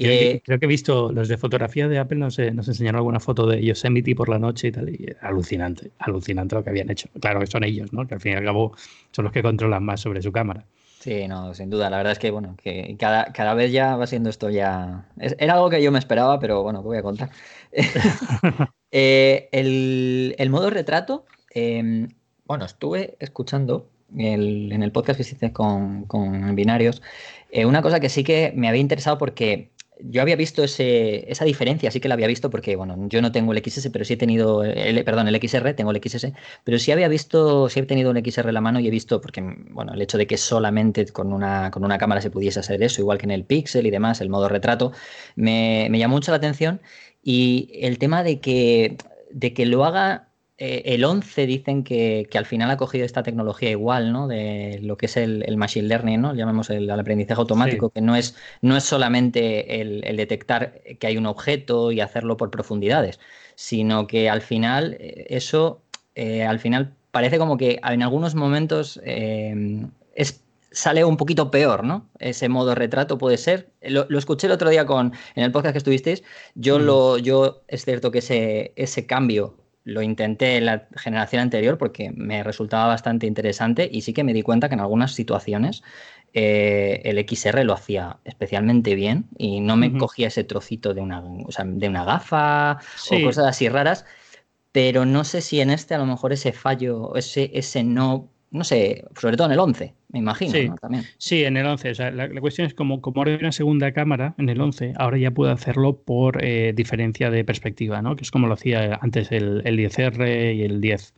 Eh, creo que he visto los de fotografía de Apple, nos, nos enseñaron alguna foto de Yosemite por la noche y tal, y alucinante, alucinante lo que habían hecho. Claro que son ellos, ¿no? Que al fin y al cabo son los que controlan más sobre su cámara. Sí, no, sin duda. La verdad es que, bueno, que cada, cada vez ya va siendo esto ya... era algo que yo me esperaba, pero bueno, te voy a contar. Eh, el, modo retrato, em, bueno, estuve escuchando en el podcast que hiciste con, con Binarios, eh, una cosa que sí que me había interesado porque yo había visto ese, esa diferencia, sí que la había visto porque, bueno, yo no tengo el XS, pero sí he tenido, el, perdón, el XR, tengo el XS, pero sí había visto, sí he tenido un XR en la mano y he visto, porque, bueno, el hecho de que solamente con una, con una cámara se pudiese hacer eso, igual que en el Pixel y demás, el modo retrato, me, me llamó mucho la atención. Y el tema de que, de que lo haga eh, el 11 dicen que, al final ha cogido esta tecnología igual, ¿no? De lo que es el, machine learning, ¿no? Llamamos el, aprendizaje automático, que no es, no es solamente el, detectar que hay un objeto y hacerlo por profundidades, sino que al final eh, eso, eh, al final parece como que en algunos momentos es sale un poquito peor, ¿no? Ese modo retrato puede ser. Lo, escuché el otro día con, en el podcast que estuvisteis. Yo, lo, yo es cierto que ese, ese cambio lo intenté en la generación anterior porque me resultaba bastante interesante y sí que me di cuenta que en algunas situaciones eh, el XR lo hacía especialmente bien y no me cogía ese trocito de una, de una gafa o cosas así raras, pero no sé si en este a lo mejor ese fallo, ese, ese no no sé, sobre todo en el 11, me imagino. Sí, También. sí en el 11. O sea, la, cuestión es como, como ahora hay una segunda cámara en el 11, ahora ya puede hacerlo por eh, diferencia de perspectiva, ¿no? que es como lo hacía antes el, el 10R y el 10.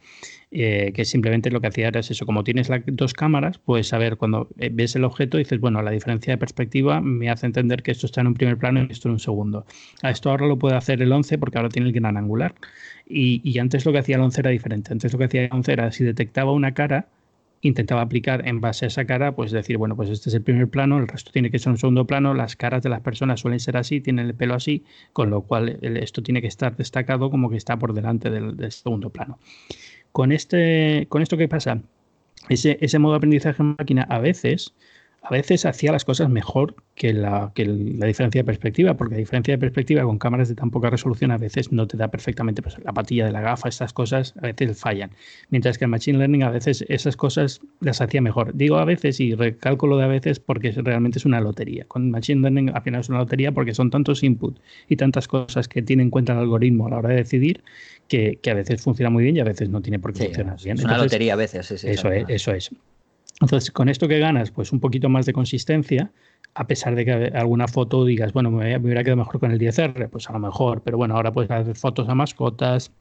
Eh, que simplemente lo que hacía era eso, como tienes las dos cámaras, puedes saber cuando eh, ves el objeto dices, bueno, la diferencia de perspectiva me hace entender que esto está en un primer plano y esto en un segundo. A esto ahora lo puede hacer el 11 porque ahora tiene el gran angular. Y, y antes lo que hacía el 11 era diferente. Antes lo que hacía el 11 era si detectaba una cara, intentaba aplicar en base a esa cara, pues decir, bueno, pues este es el primer plano, el resto tiene que ser un segundo plano, las caras de las personas suelen ser así, tienen el pelo así, con lo cual esto tiene que estar destacado como que está por delante del, segundo plano. Con, este, con esto, ¿qué pasa? Ese, ese modo de aprendizaje en máquina a veces a veces hacía las cosas mejor que la, que la diferencia de perspectiva, porque la diferencia de perspectiva con cámaras de tan poca resolución a veces no te da perfectamente pues, la patilla de la gafa, estas cosas a veces fallan. Mientras que el Machine Learning a veces esas cosas las hacía mejor. Digo a veces y recálculo de a veces porque realmente es una lotería. Con Machine Learning al final es una lotería porque son tantos inputs y tantas cosas que tiene en cuenta el algoritmo a la hora de decidir que, a veces funciona muy bien y a veces no tiene por qué funcionar bien. Es una lotería a veces. eso, es, eso es. Entonces, con esto que ganas, pues un poquito más de consistencia, a pesar de que alguna foto digas, bueno, me, hubiera quedado mejor con el 10R, pues a lo mejor, pero bueno, ahora puedes hacer fotos a mascotas,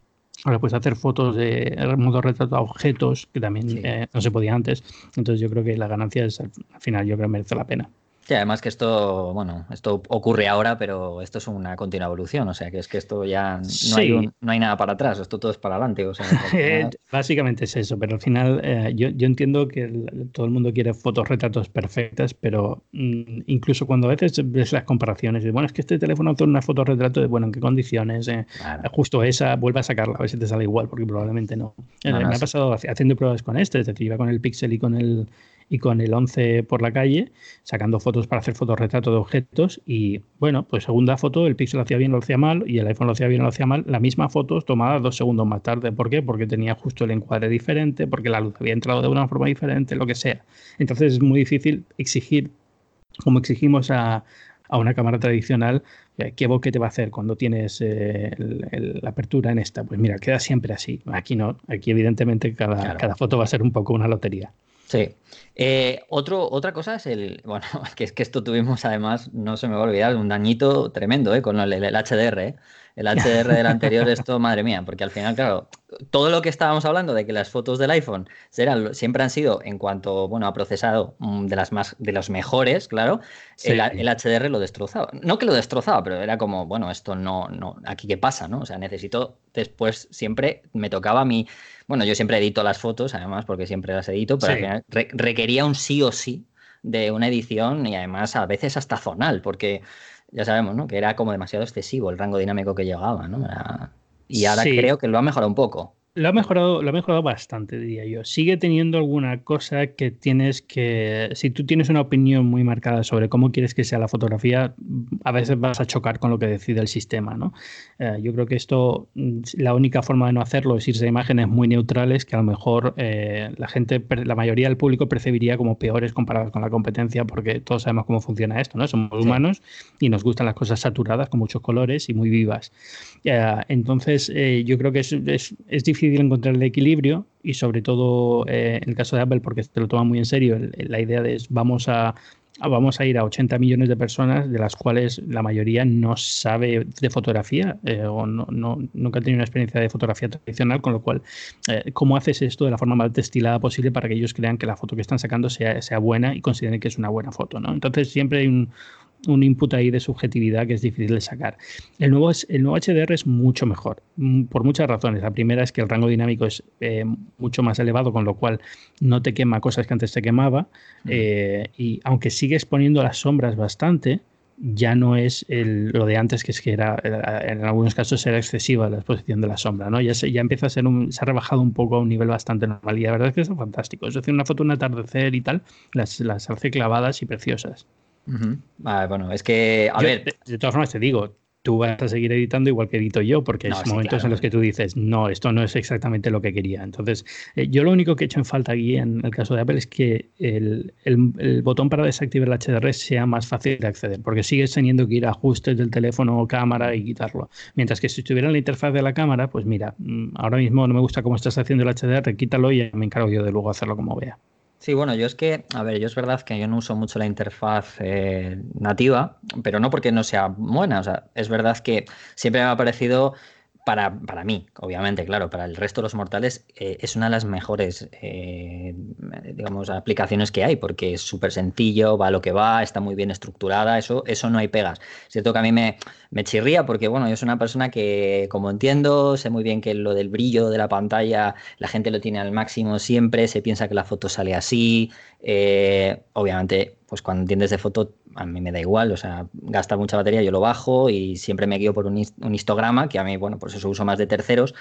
ahora puedes hacer fotos de modo retrato a objetos, que también eh, no se podía antes. Entonces, yo creo que la ganancia es, al final, yo creo que merece la pena. Sí, además que esto, bueno, esto ocurre ahora, pero esto es una continua evolución, o sea, que es que esto ya no, hay, no hay nada para atrás, esto todo es para adelante. O sea, Básicamente es eso, pero al final eh, yo, yo, entiendo que todo el mundo quiere fotos, retratos perfectas, pero mm, incluso cuando a veces ves las comparaciones, de, bueno, es que este teléfono hace una foto retrato de, bueno, ¿en qué condiciones? Eh, justo esa, vuelve a sacarla, a ver si te sale igual, porque probablemente no. Eh, me ha pasado haciendo pruebas con este, es decir, iba con el Pixel y con el y con el 11 por la calle, sacando fotos para hacer fotorretrato de objetos. Y bueno, pues segunda foto, el Pixel lo hacía bien, lo hacía mal, y el iPhone lo hacía bien, lo hacía mal. La misma foto tomada dos segundos más tarde. ¿Por qué? Porque tenía justo el encuadre diferente, porque la luz había entrado de una forma diferente, lo que sea. Entonces es muy difícil exigir, como exigimos a, una cámara tradicional, eh, ¿qué boquete va a hacer cuando tienes eh, la apertura en esta? Pues mira, queda siempre así. Aquí no, aquí evidentemente cada, cada foto va a ser un poco una lotería. Sí. Eh, otro, otra cosa es el. Bueno, que es que esto tuvimos además, no se me va a olvidar, un dañito tremendo eh, con el, HDR. Eh. El HDR del anterior, esto, madre mía, porque al final, claro, todo lo que estábamos hablando de que las fotos del iPhone serán, siempre han sido, en cuanto bueno, ha procesado mm, de las más de los mejores, claro, el, HDR lo destrozaba. No que lo destrozaba, pero era como, bueno, esto no, no, aquí qué pasa, ¿no? O sea, necesito después siempre me tocaba a mí bueno, yo siempre edito las fotos, además, porque siempre las edito, pero al final requería un sí o sí de una edición y además a veces hasta zonal, porque ya sabemos, ¿no? Que era como demasiado excesivo el rango dinámico que llegaba, ¿no? y ahora creo que lo ha mejorado un poco. Lo ha, mejorado, lo ha mejorado bastante, diría yo. Sigue teniendo alguna cosa que tienes que. Si tú tienes una opinión muy marcada sobre cómo quieres que sea la fotografía, a veces vas a chocar con lo que decide el sistema, ¿no? Eh, yo creo que esto, mm, la única forma de no hacerlo es irse a imágenes muy neutrales que a lo mejor eh, la gente, la mayoría del público percibiría como peores comparadas con la competencia, porque todos sabemos cómo funciona esto, ¿no? Somos humanos y nos gustan las cosas saturadas con muchos colores y muy vivas. Eh, entonces, yo creo que es, es, es difícil difícil encontrar el equilibrio y sobre todo eh, en el caso de Apple porque se lo toma muy en serio, la idea de es vamos a, vamos a ir a 80 millones de personas de las cuales la mayoría no sabe de fotografía eh, o no, no, nunca ha tenido una experiencia de fotografía tradicional, con lo cual, eh, ¿cómo haces esto de la forma más destilada posible para que ellos crean que la foto que están sacando sea, sea buena y consideren que es una buena foto? ¿no? Entonces siempre hay un, un input ahí de subjetividad que es difícil de sacar. El nuevo, el nuevo HDR es mucho mejor, mm, por muchas razones. La primera es que el rango dinámico es eh, mucho más elevado, con lo cual no te quema cosas que antes te quemaba. Eh, y aunque sigues poniendo las sombras bastante, ya no es lo de antes, que es que era, en algunos casos era excesiva la exposición de la sombra, ¿no? Ya, se, ya empieza a ser un, se ha rebajado un poco a un nivel bastante normal y la verdad es que es fantástico. Es decir, una foto de un atardecer y tal, las, las hace clavadas y preciosas bueno, es que, a ver. De, todas formas, te digo, tú vas a seguir editando igual que edito yo, porque hay momentos en los que tú dices, no, esto no es exactamente lo que quería. Entonces, eh, yo lo único que he hecho en falta aquí en el caso de Apple es que el, botón para desactivar el HDR sea más fácil de acceder, porque sigues teniendo que ir a ajustes del teléfono o cámara y quitarlo. Mientras que si estuviera en la interfaz de la cámara, pues mira, mm, ahora mismo no me gusta cómo estás haciendo el HDR, quítalo y me encargo yo de luego hacerlo como vea. Sí, bueno, yo es que, a ver, yo es verdad que yo no uso mucho la interfaz eh, nativa, pero no porque no sea buena, o sea, es verdad que siempre me ha parecido para, para, mí, obviamente, claro, para el resto de los mortales eh, es una de las mejores, eh, digamos, aplicaciones que hay, porque es súper sencillo, va lo que va, está muy bien estructurada, eso, eso no hay pegas. Siento que a mí me, me chirría porque, bueno, yo soy una persona que, como entiendo, sé muy bien que lo del brillo de la pantalla, la gente lo tiene al máximo siempre, se piensa que la foto sale así, eh, obviamente, pues cuando entiendes de foto, a mí me da igual, o sea, gasta mucha batería, yo lo bajo y siempre me guío por un, un histograma, que a mí, bueno, por eso uso más de terceros,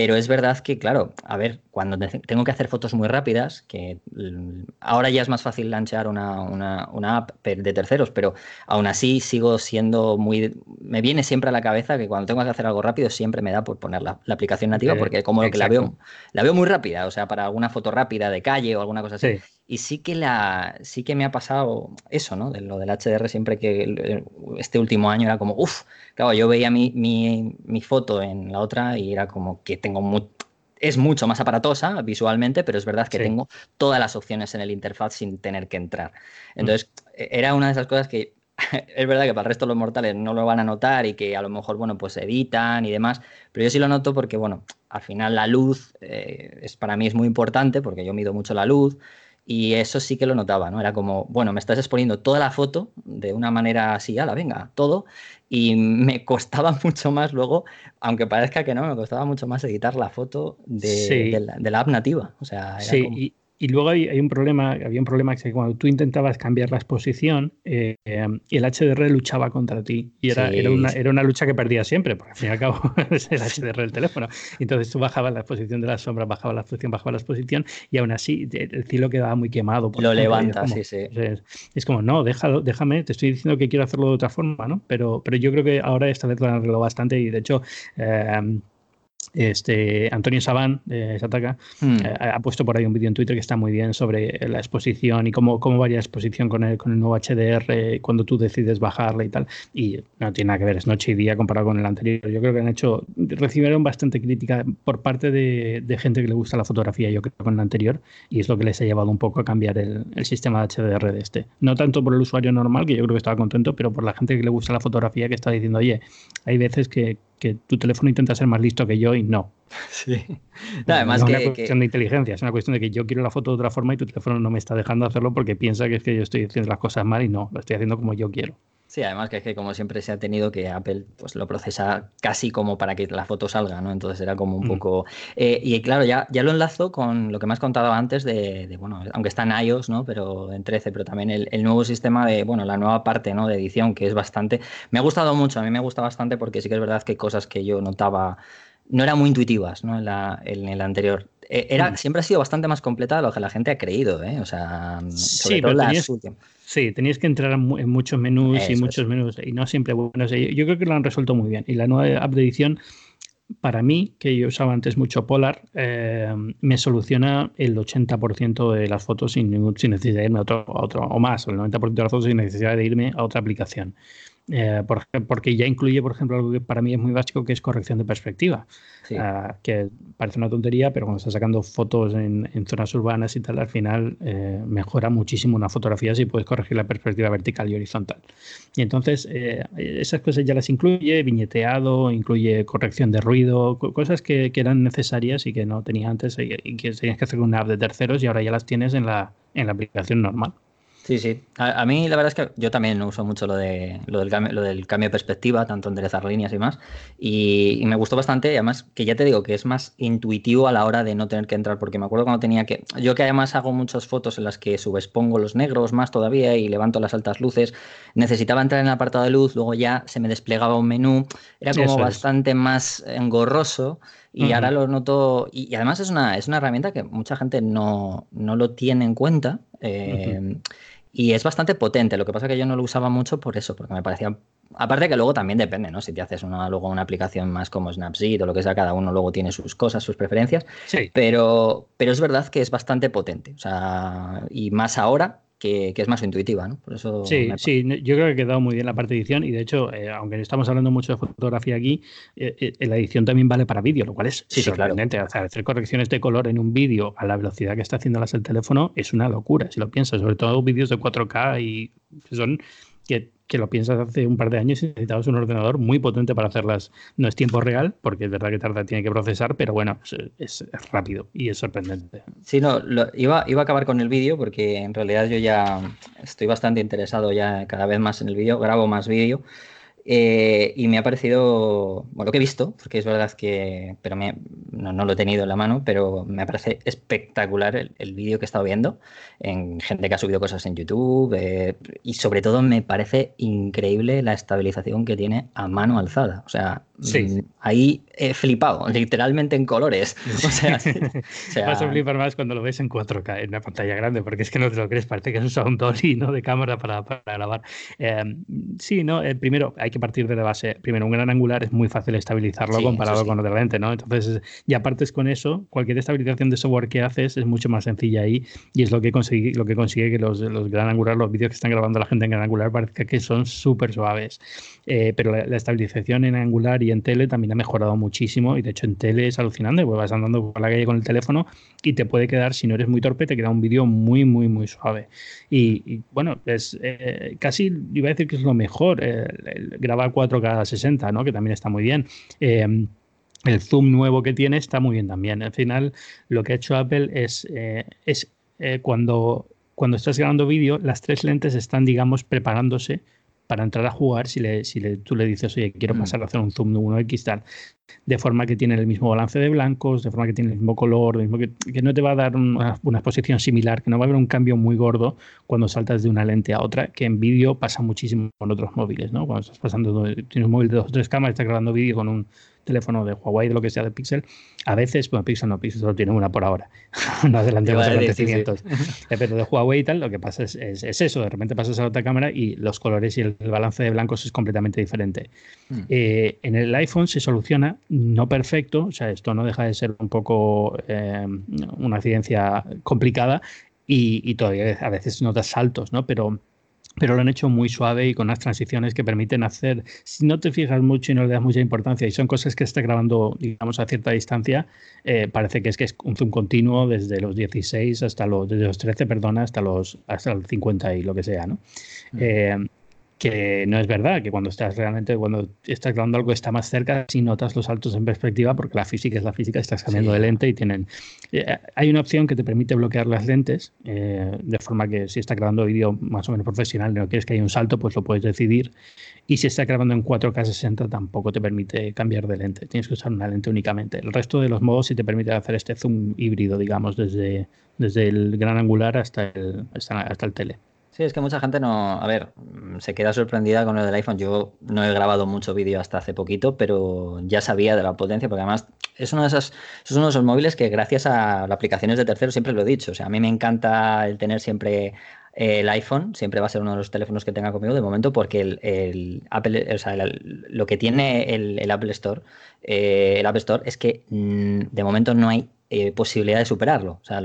pero es verdad que, claro, a ver, cuando tengo que hacer fotos muy rápidas, que ahora ya es más fácil lanchar una, una, app de terceros, pero aún así sigo siendo muy... Me viene siempre a la cabeza que cuando tengo que hacer algo rápido siempre me da por poner la, aplicación nativa, porque como que la veo, la veo muy rápida, o sea, para alguna foto rápida de calle o alguna cosa así. Y sí que, la, sí que me ha pasado eso, ¿no? De lo del HDR siempre que este último año era como, uff, claro, yo veía mi, mi, mi, foto en la otra y era como que tengo es mucho más aparatosa visualmente, pero es verdad que tengo todas las opciones en el interfaz sin tener que entrar. Mm. Entonces, e, era una de esas cosas que es verdad que para el resto de los mortales no lo van a notar y que a lo mejor, bueno, pues editan y demás, pero yo sí lo noto porque, bueno, al final la luz eh, es, para mí es muy importante porque yo mido mucho la luz y eso sí que lo notaba, ¿no? Era como, bueno, me estás exponiendo toda la foto de una manera así, ala, venga, todo. Y me costaba mucho más luego, aunque parezca que no, me costaba mucho más editar la foto de, la, app nativa. O sea, era sí, y luego hay, un problema, había un problema que cuando tú intentabas cambiar la exposición, eh, el HDR luchaba contra ti. Y era, era, una, era, una, lucha que perdía siempre, porque al fin y al cabo es el HDR del teléfono. Entonces tú bajabas la exposición de la sombra, bajabas la exposición, bajabas la exposición, y aún así el cielo quedaba muy quemado. Lo levanta, sí, sí. Es, como, no, déjalo, déjame, te estoy diciendo que quiero hacerlo de otra forma, ¿no? Pero, pero yo creo que ahora esta vez lo han arreglado bastante y de hecho. Eh, este, Antonio Sabán de Sataka hmm. eh, ha puesto por ahí un vídeo en Twitter que está muy bien sobre la exposición y cómo, cómo varía la exposición con el, con el nuevo HDR cuando tú decides bajarla y tal. Y no tiene nada que ver, es noche y día comparado con el anterior. Yo creo que han hecho, recibieron bastante crítica por parte de, gente que le gusta la fotografía, yo creo, con el anterior, y es lo que les ha llevado un poco a cambiar el, el sistema de HDR de este. No tanto por el usuario normal, que yo creo que estaba contento, pero por la gente que le gusta la fotografía que está diciendo, oye, hay veces que, que tu teléfono intenta ser más listo que yo y no. Sí. No, además es una cuestión de inteligencia, es una cuestión de que yo quiero la foto de otra forma y tu teléfono no me está dejando hacerlo porque piensa que es que yo estoy haciendo las cosas mal y no, lo estoy haciendo como yo quiero. Sí, además que es que como siempre se ha tenido que Apple pues lo procesa casi como para que la foto salga, ¿no? Entonces era como un mm. poco... Eh, y claro, ya, ya lo enlazo con lo que me has contado antes de, bueno, aunque está en iOS, ¿no? Pero en 13, pero también el, el, nuevo sistema de, bueno, la nueva parte, ¿no? De edición, que es bastante... Me ha gustado mucho, a mí me gusta bastante porque sí que es verdad que hay cosas que yo notaba no eran muy intuitivas ¿no? en, la, en el anterior. E, era, mm. Siempre ha sido bastante más completa de lo que la gente ha creído, ¿eh? O sea, sobre sí, todo las últimas. Sí, tenías que entrar en muchos menús y muchos menús y no siempre bueno. yo creo que lo han resuelto muy bien. Y la nueva app de edición, para mí, que yo usaba antes mucho Polar, eh, me soluciona el 80% de las fotos sin, ningún, sin necesidad de irme a otro, a otro o más, el 90% de las fotos sin necesidad de irme a otra aplicación. Eh, porque ya incluye, por ejemplo, algo que para mí es muy básico, que es corrección de perspectiva. Ah, que parece una tontería, pero cuando estás sacando fotos en, zonas urbanas y tal, al final eh, mejora muchísimo una fotografía si puedes corregir la perspectiva vertical y horizontal. Y entonces, eh, esas cosas ya las incluye, viñeteado, incluye corrección de ruido, cosas que, eran necesarias y que no tenía antes y, que tenías que hacer con una app de terceros y ahora ya las tienes en la, en la aplicación normal. Sí, sí. A, mí la verdad es que yo también uso mucho lo, de, lo, del, cambio, lo del cambio de perspectiva, tanto enderezar líneas y más. Y, me gustó bastante, y además que ya te digo que es más intuitivo a la hora de no tener que entrar, porque me acuerdo cuando tenía que... Yo que además hago muchas fotos en las que subexpongo los negros más todavía y levanto las altas luces, necesitaba entrar en el apartado de luz, luego ya se me desplegaba un menú, era como bastante más engorroso. Y ahora lo noto, y, además es una, es una herramienta que mucha gente no, no lo tiene en cuenta. Eh, y es bastante potente. Lo que pasa es que yo no lo usaba mucho por eso, porque me parecía. Aparte que luego también depende, ¿no? Si te haces una, luego una aplicación más como Snapseed o lo que sea, cada uno luego tiene sus cosas, sus preferencias. Sí. Pero, pero es verdad que es bastante potente. O sea, y más ahora que, es más intuitiva, ¿no? Por eso sí, sí, yo creo que ha quedado muy bien la parte de edición y de hecho, eh, aunque estamos hablando mucho de fotografía aquí, eh, eh, la edición también vale para vídeo, lo cual es sorprendente. O sea, hacer correcciones de color en un vídeo a la velocidad que está haciéndolas el teléfono es una locura, si lo piensas, sobre todo vídeos de 4K y son que que lo piensas hace un par de años y necesitabas un ordenador muy potente para hacerlas. No es tiempo real, porque es verdad que tarda, tiene que procesar, pero bueno, es, rápido y es sorprendente. Sí, no, iba, iba a acabar con el vídeo porque en realidad yo ya estoy bastante interesado ya cada vez más en el vídeo, grabo más vídeo. Eh, y me ha parecido, bueno, lo que he visto, porque es verdad que, pero me, no, lo he tenido en la mano, pero me parece espectacular el, vídeo que he estado viendo en gente que ha subido cosas en YouTube eh, y sobre todo me parece increíble la estabilización que tiene a mano alzada. O sea, mm, ahí he flipado, literalmente en colores. O sea, Vas a flipar más cuando lo ves en 4K, en una pantalla grande, porque es que no te lo crees, parece que es un sound dolly ¿no? de cámara para, para grabar. Eh, sí, no, primero hay que partir de la base. Primero, un gran angular es muy fácil estabilizarlo comparado con otro lente, ¿no? Entonces, ya partes con eso, cualquier estabilización de software que haces es mucho más sencilla ahí y es lo que consigue, lo que, consigue que los, los gran angular, los vídeos que están grabando la gente en gran angular, parezca que son súper suaves. Eh, pero la, estabilización en angular y en tele también ha mejorado muchísimo y de hecho en tele es alucinante, pues vas andando por la calle con el teléfono y te puede quedar, si no eres muy torpe, te queda un vídeo muy, muy, muy suave. Y, bueno, es eh, casi, iba a decir que es lo mejor, eh, grabar 4K 60, ¿no? que también está muy bien. Eh, el zoom nuevo que tiene está muy bien también. Al final, lo que ha hecho Apple es, es cuando, cuando estás grabando vídeo, las tres lentes están, digamos, preparándose para entrar a jugar si, le, si le, tú le dices, oye, quiero mm. pasar a hacer un zoom de 1x tal, de forma que tiene el mismo balance de blancos, de forma que tiene el mismo color, mismo que, que, no te va a dar una, exposición similar, que no va a haber un cambio muy gordo cuando saltas de una lente a otra, que en vídeo pasa muchísimo con otros móviles, ¿no? Cuando estás pasando, tienes un móvil de dos o tres cámaras, estás grabando vídeo con un teléfono de Huawei, de lo que sea de Pixel, a veces, bueno, Pixel no, Pixel solo tiene una por ahora, no adelante los acontecimientos, eh, pero de Huawei y tal, lo que pasa es, es, eso, de repente pasas a otra cámara y los colores y el, balance de blancos es completamente diferente. Mm. Eh, en el iPhone se soluciona, no perfecto, o sea, esto no deja de ser un poco eh, una ciencia complicada y, y, todavía a veces notas saltos, ¿no? Pero pero lo han hecho muy suave y con unas transiciones que permiten hacer, si no te fijas mucho y no le das mucha importancia y son cosas que está grabando, digamos, a cierta distancia, eh, parece que es que es un zoom continuo desde los 16 hasta los, desde los 13, perdona, hasta los, hasta los 50 y lo que sea, ¿no? Eh, que no es verdad, que cuando estás realmente, cuando estás grabando algo está más cerca, si notas los saltos en perspectiva, porque la física es la física, estás cambiando de lente y tienen... Eh, hay una opción que te permite bloquear las lentes, eh, de forma que si estás grabando vídeo más o menos profesional y no quieres que haya un salto, pues lo puedes decidir. Y si estás grabando en 4K 60 tampoco te permite cambiar de lente, tienes que usar una lente únicamente. El resto de los modos sí te permite hacer este zoom híbrido, digamos, desde, desde el gran angular hasta el, hasta, hasta el tele. Sí, es que mucha gente no, a ver, se queda sorprendida con lo del iPhone. Yo no he grabado mucho vídeo hasta hace poquito, pero ya sabía de la potencia, porque además es uno de esos, es uno de esos móviles que gracias a las aplicaciones de terceros siempre lo he dicho. O sea, a mí me encanta el tener siempre el iPhone siempre va a ser uno de los teléfonos que tenga conmigo de momento porque el, Apple, o sea, lo que tiene el, Apple Store, eh, el App Store es que mm, de momento no hay eh, posibilidad de superarlo. O sea,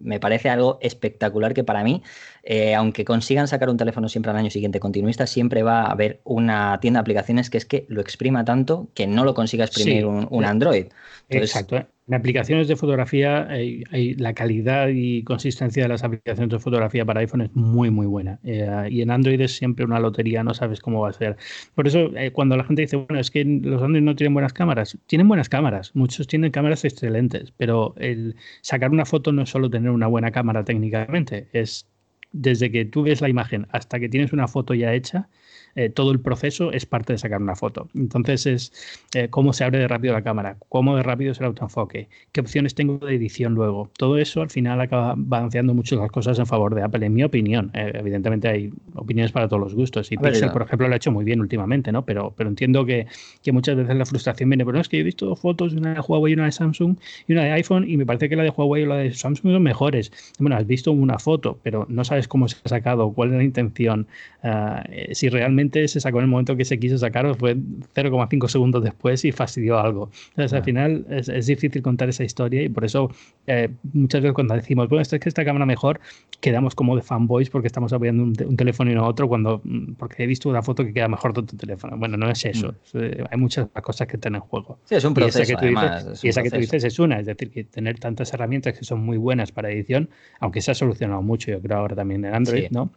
me parece algo espectacular que para mí, eh, aunque consigan sacar un teléfono siempre al año siguiente continuista, siempre va a haber una tienda de aplicaciones que es que lo exprima tanto que no lo consiga exprimir un, Android. Exacto. En aplicaciones de fotografía, eh, la calidad y consistencia de las aplicaciones de fotografía para iPhone es muy, muy buena. Eh, y en Android es siempre una lotería, no sabes cómo va a ser. Por eso, eh, cuando la gente dice, bueno, es que los Android no tienen buenas cámaras, tienen buenas cámaras, muchos tienen cámaras excelentes, pero el sacar una foto no es solo tener una buena cámara técnicamente, es desde que tú ves la imagen hasta que tienes una foto ya hecha, eh, todo el proceso es parte de sacar una foto. Entonces es eh, cómo se abre de rápido la cámara, cómo de rápido es el autoenfoque, qué opciones tengo de edición luego. Todo eso al final acaba balanceando mucho las cosas en favor de Apple, en mi opinión. Eh, evidentemente hay opiniones para todos los gustos y Pixel, por ejemplo, lo ha hecho muy bien últimamente, ¿no? Pero, pero entiendo que, que muchas veces la frustración viene, pero no, es que he visto fotos de una de Huawei y una de Samsung y una de iPhone y me parece que la de Huawei y la de Samsung son mejores. Bueno, has visto una foto, pero no sabes cómo se ha sacado, cuál es la intención, ah, si realmente se sacó en el momento que se quiso sacar, fue 0,5 segundos después y fastidió algo. Entonces, al final es, difícil contar esa historia y por eso eh, muchas veces cuando decimos, bueno, esto es que esta cámara mejor, quedamos como de fanboys porque estamos apoyando un, teléfono y no otro, cuando, mm, porque he visto una foto que queda mejor de tu teléfono. Bueno, no es eso. Mm. Eh, hay muchas cosas que están en juego. Sí, es un proceso. Y esa, que tú, dices, es una, es decir, que tener tantas herramientas que son muy buenas para edición, aunque se ha solucionado mucho, yo creo ahora también en Android, ¿no?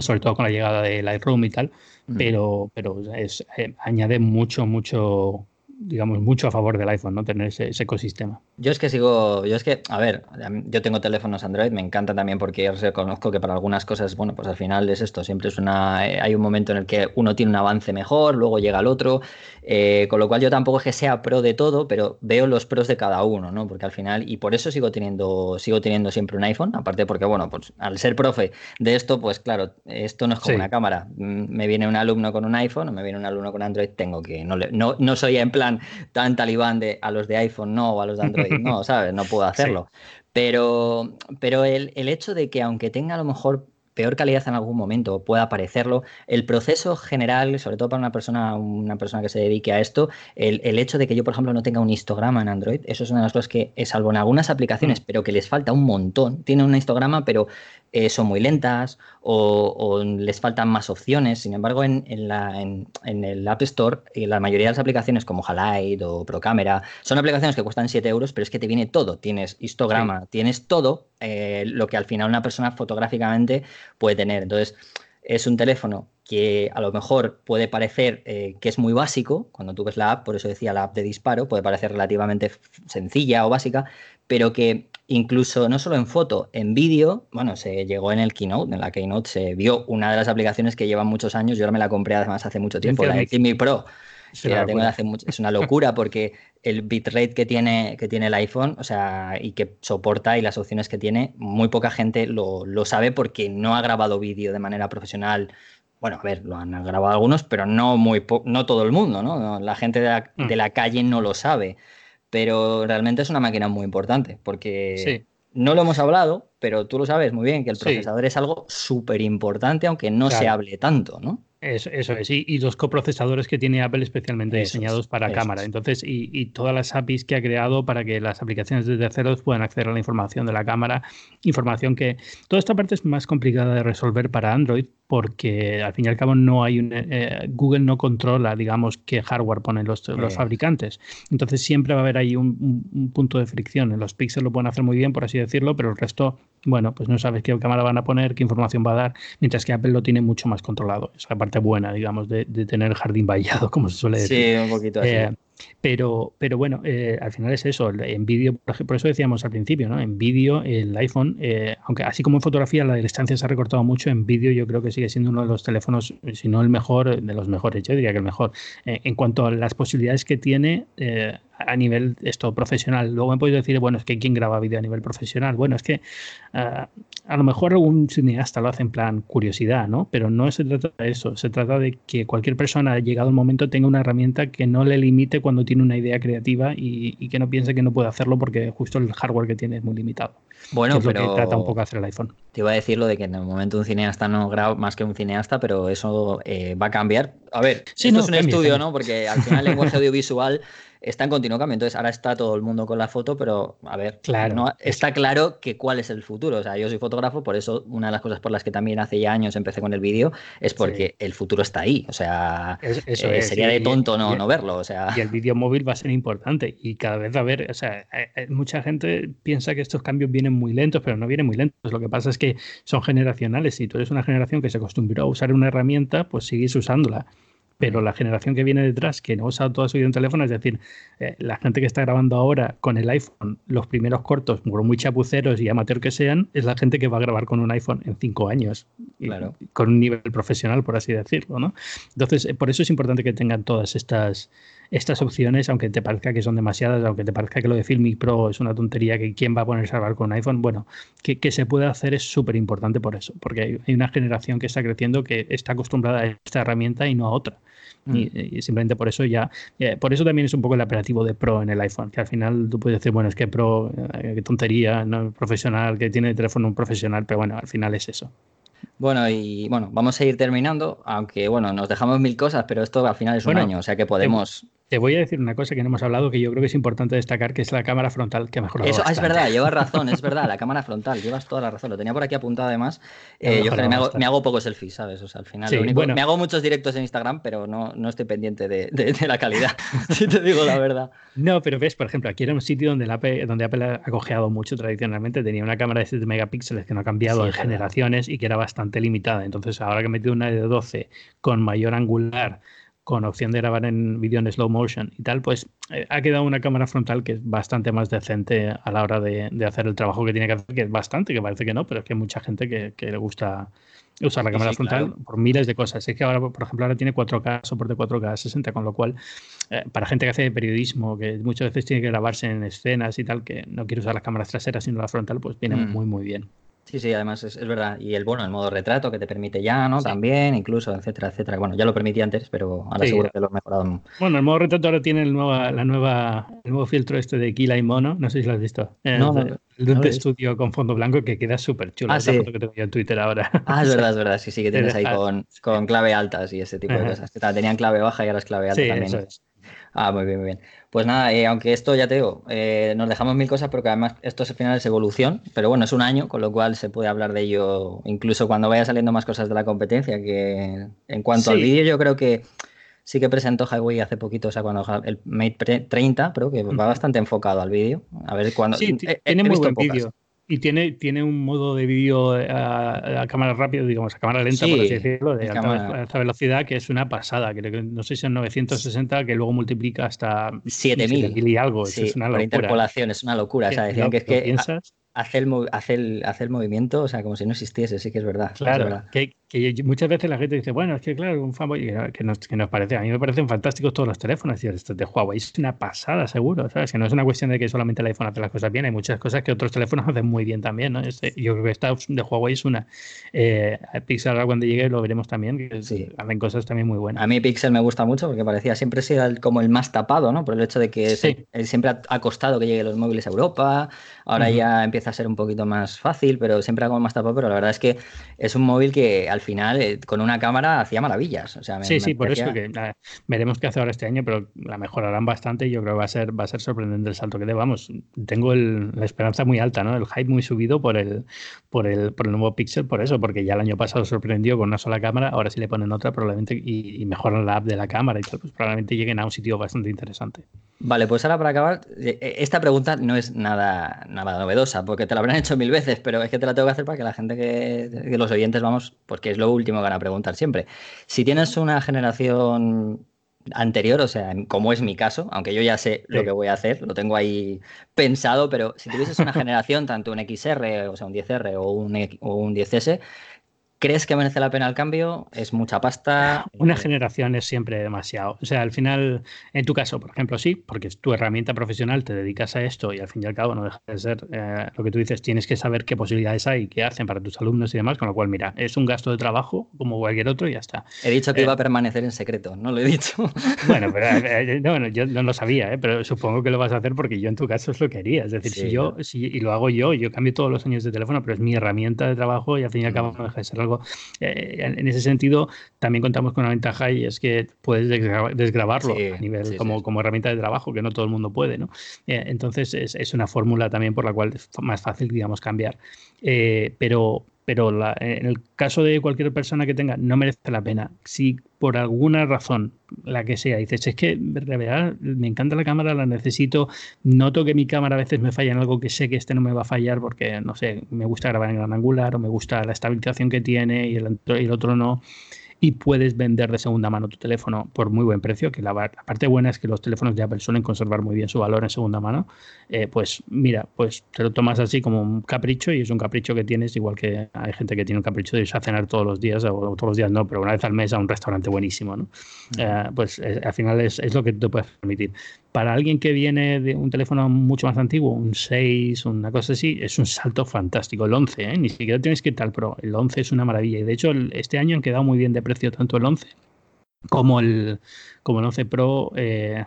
Sobre todo con la llegada de Lightroom y tal, mm. pero, pero es, eh, añade mucho, mucho, digamos, mucho a favor del iPhone, ¿no? Tener ese, ecosistema. Yo es que sigo, yo es que, a ver, yo tengo teléfonos Android, me encanta también porque reconozco que para algunas cosas, bueno, pues al final es esto, siempre es una, eh, hay un momento en el que uno tiene un avance mejor, luego llega el otro, eh, con lo cual yo tampoco es que sea pro de todo, pero veo los pros de cada uno, ¿no? Porque al final, y por eso sigo teniendo, sigo teniendo siempre un iPhone, aparte porque, bueno, pues al ser profe de esto, pues claro, esto no es como una cámara. Mm, me viene un alumno con un iPhone o me viene un alumno con Android, tengo que, no, no, no soy en plan tan talibán de a los de iPhone no o a los de Android no, ¿sabes? No puedo hacerlo. Pero, pero el, el, hecho de que aunque tenga a lo mejor peor calidad en algún momento pueda parecerlo, el proceso general, sobre todo para una persona, una persona que se dedique a esto, el, el, hecho de que yo, por ejemplo, no tenga un histograma en Android, eso es una de las cosas que, salvo en algunas aplicaciones, mm. pero que les falta un montón, tiene un histograma, pero eh, son muy lentas o, les faltan más opciones. Sin embargo, en, la, en, el App Store, eh, la mayoría de las aplicaciones como Halide o Procamera son aplicaciones que cuestan 7 euros, pero es que te viene todo. Tienes histograma, tienes todo eh, lo que al final una persona fotográficamente puede tener. Entonces, es un teléfono que a lo mejor puede parecer que es muy básico, cuando tú ves la app, por eso decía la app de disparo, puede parecer relativamente sencilla o básica, pero que incluso no solo en foto, en vídeo, bueno, se llegó en el Keynote, en la Keynote se vio una de las aplicaciones que llevan muchos años, yo ahora me la compré además hace mucho tiempo, la de Pro. Es una locura porque el bitrate que tiene, que tiene el iPhone, o sea, y que soporta y las opciones que tiene, muy poca gente lo, sabe porque no ha grabado vídeo de manera profesional. Bueno, a ver, lo han grabado algunos, pero no muy no todo el mundo, ¿no? La gente de la, de mm. la calle no lo sabe pero realmente es una máquina muy importante porque no lo hemos hablado, pero tú lo sabes muy bien que el procesador es algo súper importante aunque no se hable tanto, ¿no? Eso, eso es, y, los coprocesadores que tiene Apple especialmente diseñados para cámara. Entonces, y, y, todas las APIs que ha creado para que las aplicaciones de terceros puedan acceder a la información de la cámara, información que toda esta parte es más complicada de resolver para Android porque al fin y al cabo no hay un, eh, Google no controla, digamos, qué hardware ponen los, los fabricantes. Entonces siempre va a haber ahí un, punto de fricción. En los Pixel lo pueden hacer muy bien, por así decirlo, pero el resto, bueno, pues no sabes qué cámara van a poner, qué información va a dar, mientras que Apple lo tiene mucho más controlado. Esa parte buena, digamos, de, tener jardín vallado, como se suele decir. Sí, un poquito así. Eh, pero, pero bueno, eh, al final es eso. En vídeo, por eso decíamos al principio, ¿no? En vídeo, el iPhone, eh, aunque así como en fotografía la distancia se ha recortado mucho, en vídeo yo creo que sigue siendo uno de los teléfonos, si no el mejor, de los mejores, yo diría que el mejor. Eh, en cuanto a las posibilidades que tiene, a nivel esto profesional. Luego me podéis decir, bueno, es que ¿quién graba vídeo a nivel profesional? Bueno, es que ah, a lo mejor algún cineasta lo hace en plan curiosidad, ¿no? Pero no se trata de eso, se trata de que cualquier persona, llegado el momento, tenga una herramienta que no le limite cuando tiene una idea creativa y, que no piense que no puede hacerlo porque justo el hardware que tiene es muy limitado. Bueno, pero lo que trata un poco hacer el iPhone. Te iba a decir lo de que en el momento un cineasta no graba más que un cineasta, pero eso eh, va a cambiar. A ver, esto no, es un estudio, ¿no? Porque al final el lenguaje audiovisual está en continuo cambio. Entonces, ahora está todo el mundo con la foto, pero a ver, claro, no, está claro que cuál es el futuro. O sea, yo soy fotógrafo, por eso una de las cosas por las que también hace ya años empecé con el vídeo es porque el futuro está ahí. O sea, eso eh, sería de tonto no, no verlo. O sea. Y el vídeo móvil va a ser importante y cada vez va a haber, o sea, eh, mucha gente piensa que estos cambios vienen muy lentos, pero no vienen muy lentos. Lo que pasa es que son generacionales. Si tú eres una generación que se acostumbró a usar una herramienta, pues sigues usándola pero la generación que viene detrás, que no usa toda su vida en teléfono, es decir, eh, la gente que está grabando ahora con el iPhone los primeros cortos, muy chapuceros y amateur que sean, es la gente que va a grabar con un iPhone en cinco años, claro. con un nivel profesional, por así decirlo. ¿no? Entonces, eh, por eso es importante que tengan todas estas, estas opciones, aunque te parezca que son demasiadas, aunque te parezca que lo de Filmic Pro es una tontería, que quién va a ponerse a grabar con un iPhone, bueno, que, que se puede hacer es súper importante por eso, porque hay una generación que está creciendo que está acostumbrada a esta herramienta y no a otra. Mm. Y, simplemente por eso ya, eh, por eso también es un poco el operativo de Pro en el iPhone, que al final tú puedes decir, bueno, es que Pro, eh, qué tontería, no profesional, que tiene el teléfono un profesional, pero bueno, al final es eso. Bueno, y bueno, vamos a ir terminando, aunque bueno, nos dejamos mil cosas, pero esto al final es un año, o sea que podemos te voy a decir una cosa que no hemos hablado que yo creo que es importante destacar, que es la cámara frontal que ha mejorado. Eso es verdad, llevas razón, es verdad, la cámara frontal, llevas toda la razón. Lo tenía por aquí apuntado además. Eh, yo me hago, me hago, pocos selfies, ¿sabes? O sea, al final, me hago muchos directos en Instagram, pero no, no estoy pendiente de, la calidad, si te digo la verdad. No, pero ves, por ejemplo, aquí era un sitio donde, Apple, donde Apple ha cojeado mucho tradicionalmente. Tenía una cámara de 7 megapíxeles que no ha cambiado en generaciones y que era bastante limitada. Entonces, ahora que he metido una de 12 con mayor angular con opción de grabar en vídeo en slow motion y tal, pues eh, ha quedado una cámara frontal que es bastante más decente a la hora de, hacer el trabajo que tiene que hacer, que es bastante, que parece que no, pero es que hay mucha gente que, le gusta usar la cámara frontal por miles de cosas. Es que ahora, por ejemplo, ahora tiene 4K, soporte 4K 60, con lo cual, eh, para gente que hace periodismo, que muchas veces tiene que grabarse en escenas y tal, que no quiere usar las cámaras traseras sino la frontal, pues viene mm. muy, muy bien. Sí, sí, además es, verdad. Y el bueno, el modo retrato que te permite ya, ¿no? También, incluso, etcétera, etcétera. Bueno, ya lo permitía antes, pero ahora seguro que lo he mejorado. Bueno, el modo retrato ahora tiene el, nueva, la nueva, el nuevo filtro este de Kila y Mono. No sé si lo has visto. no, el, de estudio con fondo blanco que queda súper chulo. Ah, Esa foto que tengo yo en Twitter ahora. Ah, es verdad, es verdad. Sí, sí, que tienes ahí con, con clave altas y ese tipo de cosas. Tenían clave baja y ahora es clave alta también. Ah, muy bien, muy bien. Pues nada, eh, aunque esto ya te digo, eh, nos dejamos mil cosas porque además esto es al final es evolución, pero bueno, es un año, con lo cual se puede hablar de ello incluso cuando vaya saliendo más cosas de la competencia, que en cuanto al vídeo yo creo que sí que presentó Highway hace poquito, o sea, cuando el Mate 30, pero que va bastante enfocado al vídeo. A ver cuando... Sí, tiene muy buen vídeo. Y tiene, tiene un modo de vídeo a, cámara rápida, digamos, a cámara lenta, por así decirlo, de alta, velocidad, que es una pasada. que no sé si es 960, que luego multiplica hasta 7000 y algo. es una locura. interpolación, es una locura. O sea, decían que es que hace el, hace, el, hace el movimiento, o sea, como si no existiese, sí que es verdad. Claro, Que, muchas veces la gente dice, bueno, es que claro, un fanboy, que nos, que nos parece, a mí me parecen fantásticos todos los teléfonos, y de Huawei es una pasada, seguro, ¿sabes? Que no es una cuestión de que solamente el iPhone hace las cosas bien, hay muchas cosas que otros teléfonos hacen muy bien también, ¿no? Este, yo creo que esta de Huawei es una. Eh, Pixel cuando llegue lo veremos también, que sí. hacen cosas también muy buenas. A mí Pixel me gusta mucho porque parecía siempre ser como el más tapado, ¿no? Por el hecho de que siempre ha costado que lleguen los móviles a Europa, ahora ya empieza a ser un poquito más fácil, pero siempre hago más tapado, pero la verdad es que es un móvil que al final eh, con una cámara hacía maravillas. O sea, sí, sí, por eso que veremos qué hace ahora este año, pero la mejorarán bastante y yo creo que va a ser, va a ser sorprendente el salto que dé. Vamos, tengo la esperanza muy alta, ¿no? El hype muy subido por el, por el, por el nuevo Pixel, por eso, porque ya el año pasado sorprendió con una sola cámara, ahora si le ponen otra probablemente y, y mejoran la app de la cámara y tal, pues probablemente lleguen a un sitio bastante interesante. Vale, pues ahora para acabar, eh, eh, esta pregunta no es nada, nada novedosa, porque te la habrán hecho mil veces, pero es que te la tengo que hacer para que la gente que, los oyentes vamos, porque es lo último que van a preguntar siempre. Si tienes una generación anterior, o sea, como es mi caso, aunque yo ya sé lo que voy a hacer, lo tengo ahí pensado, pero si tuvieses una generación, tanto un XR, o sea, un 10R o un, o un 10S, ¿Crees que merece la pena el cambio? ¿Es mucha pasta? Una generación es siempre demasiado. O sea, al final, en tu caso, por ejemplo, sí, porque es tu herramienta profesional, te dedicas a esto y al fin y al cabo no deja de ser eh, lo que tú dices, tienes que saber qué posibilidades hay, qué hacen para tus alumnos y demás, con lo cual, mira, es un gasto de trabajo como cualquier otro y ya está. He dicho que iba a eh, permanecer en secreto, no lo he dicho. Bueno, pero eh, no, yo no lo sabía, pero supongo que lo vas a hacer porque yo en tu caso es lo que haría. Es decir, si yo, si, y lo hago yo, yo cambio todos los años de teléfono, pero es mi herramienta de trabajo y al fin y al cabo no deja de ser algo eh, en ese sentido, también contamos con una ventaja y es que puedes desgrabarlo a nivel como, como herramienta de trabajo, que no todo el mundo puede. ¿no? Eh, entonces, es, es, una fórmula también por la cual es más fácil, digamos, cambiar. Eh, pero pero en el caso de cualquier persona que tenga, no merece la pena. Si por alguna razón, la que sea, dices, es que verdad, me encanta la cámara, la necesito, noto que mi cámara a veces me falla en algo que sé que este no me va a fallar porque, no sé, me gusta grabar en gran angular o me gusta la estabilización que tiene y el, y el otro no y puedes vender de segunda mano tu teléfono por muy buen precio, que la, parte buena es que los teléfonos de Apple suelen conservar muy bien su valor en segunda mano, eh, pues mira, pues te lo tomas así como un capricho y es un capricho que tienes, igual que hay gente que tiene un capricho de irse a cenar todos los días, o todos los días no, pero una vez al mes a un restaurante buenísimo, ¿no? Eh, pues eh, al final es, es, lo que te puedes permitir para alguien que viene de un teléfono mucho más antiguo, un 6, una cosa así, es un salto fantástico. El 11, ¿eh? ni siquiera tienes que ir al Pro. El 11 es una maravilla. Y de hecho, este año han quedado muy bien de precio tanto el 11 como el, como el 11 Pro, eh,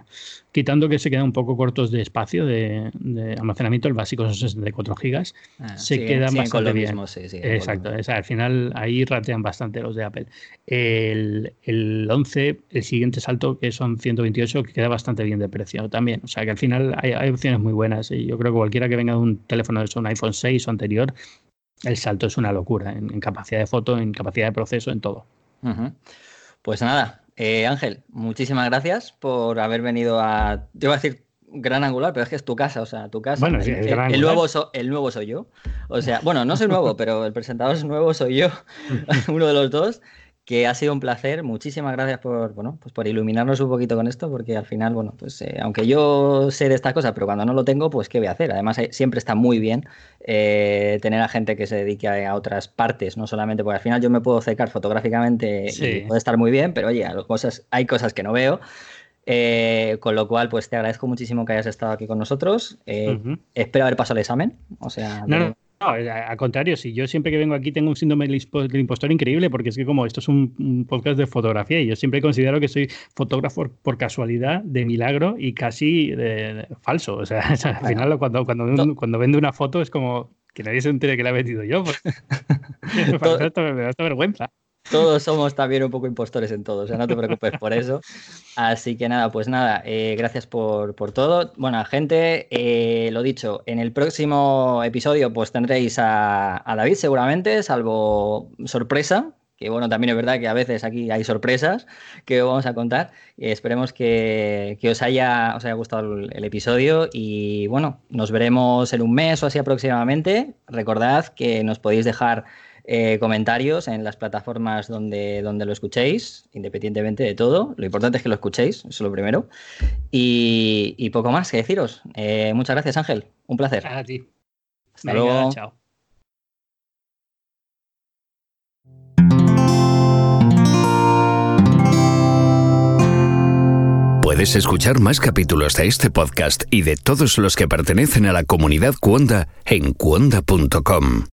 quitando que se quedan un poco cortos de espacio de, almacenamiento, el básico son 64 gigas, ah, se quedan bastante bien. Exacto, al final ahí ratean bastante los de Apple. El, el, 11, el siguiente salto, que son 128, que queda bastante bien de precio también. O sea que al final hay, opciones muy buenas y yo creo que cualquiera que venga de un teléfono de un iPhone 6 o anterior, el salto es una locura en, capacidad de foto, en capacidad de proceso, en todo. Pues nada, eh, Ángel, muchísimas gracias por haber venido a. Te iba a decir gran angular, pero es que es tu casa, o sea, tu casa. Bueno, sí, el, nuevo el nuevo soy yo. O sea, bueno, no soy nuevo, pero el presentador es nuevo, soy yo, uno de los dos que ha sido un placer. Muchísimas gracias por, bueno, pues por iluminarnos un poquito con esto, porque al final, bueno, pues eh, aunque yo sé de estas cosas, pero cuando no lo tengo, pues qué voy a hacer. Además, eh, siempre está muy bien eh, tener a gente que se dedique a, otras partes, no solamente porque al final yo me puedo secar fotográficamente y puede estar muy bien, pero oye, cosas, hay cosas que no veo. con lo cual, pues te agradezco muchísimo que hayas estado aquí con nosotros. Espero haber pasado el examen. O sea, no, al contrario, si yo siempre que vengo aquí tengo un síndrome del impostor increíble, porque es que como esto es un, podcast de fotografía y yo siempre considero que soy fotógrafo por casualidad, de milagro y casi de, falso. O sea, al final cuando, cuando, cuando vendo una foto es como que nadie se entere que la he vendido yo. Pues, me da vergüenza. Todos somos también un poco impostores en todo, o sea, no te preocupes por eso. Así que nada, pues nada, eh, gracias por, todo. Bueno, gente, eh, lo dicho, en el próximo episodio pues tendréis a, David seguramente, salvo sorpresa, que bueno, también es verdad que a veces aquí hay sorpresas que vamos a contar. esperemos que, os, haya, os haya gustado el, el, episodio y bueno, nos veremos en un mes o así aproximadamente. Recordad que nos podéis dejar eh, comentarios en las plataformas donde, donde lo escuchéis, independientemente de todo. Lo importante es que lo escuchéis, eso es lo primero. Y, poco más que deciros. Eh, muchas gracias, Ángel. Un placer. A ti. Hasta luego. Chao. Puedes escuchar más capítulos de este podcast y de todos los que pertenecen a la comunidad Cuonda en cuonda.com.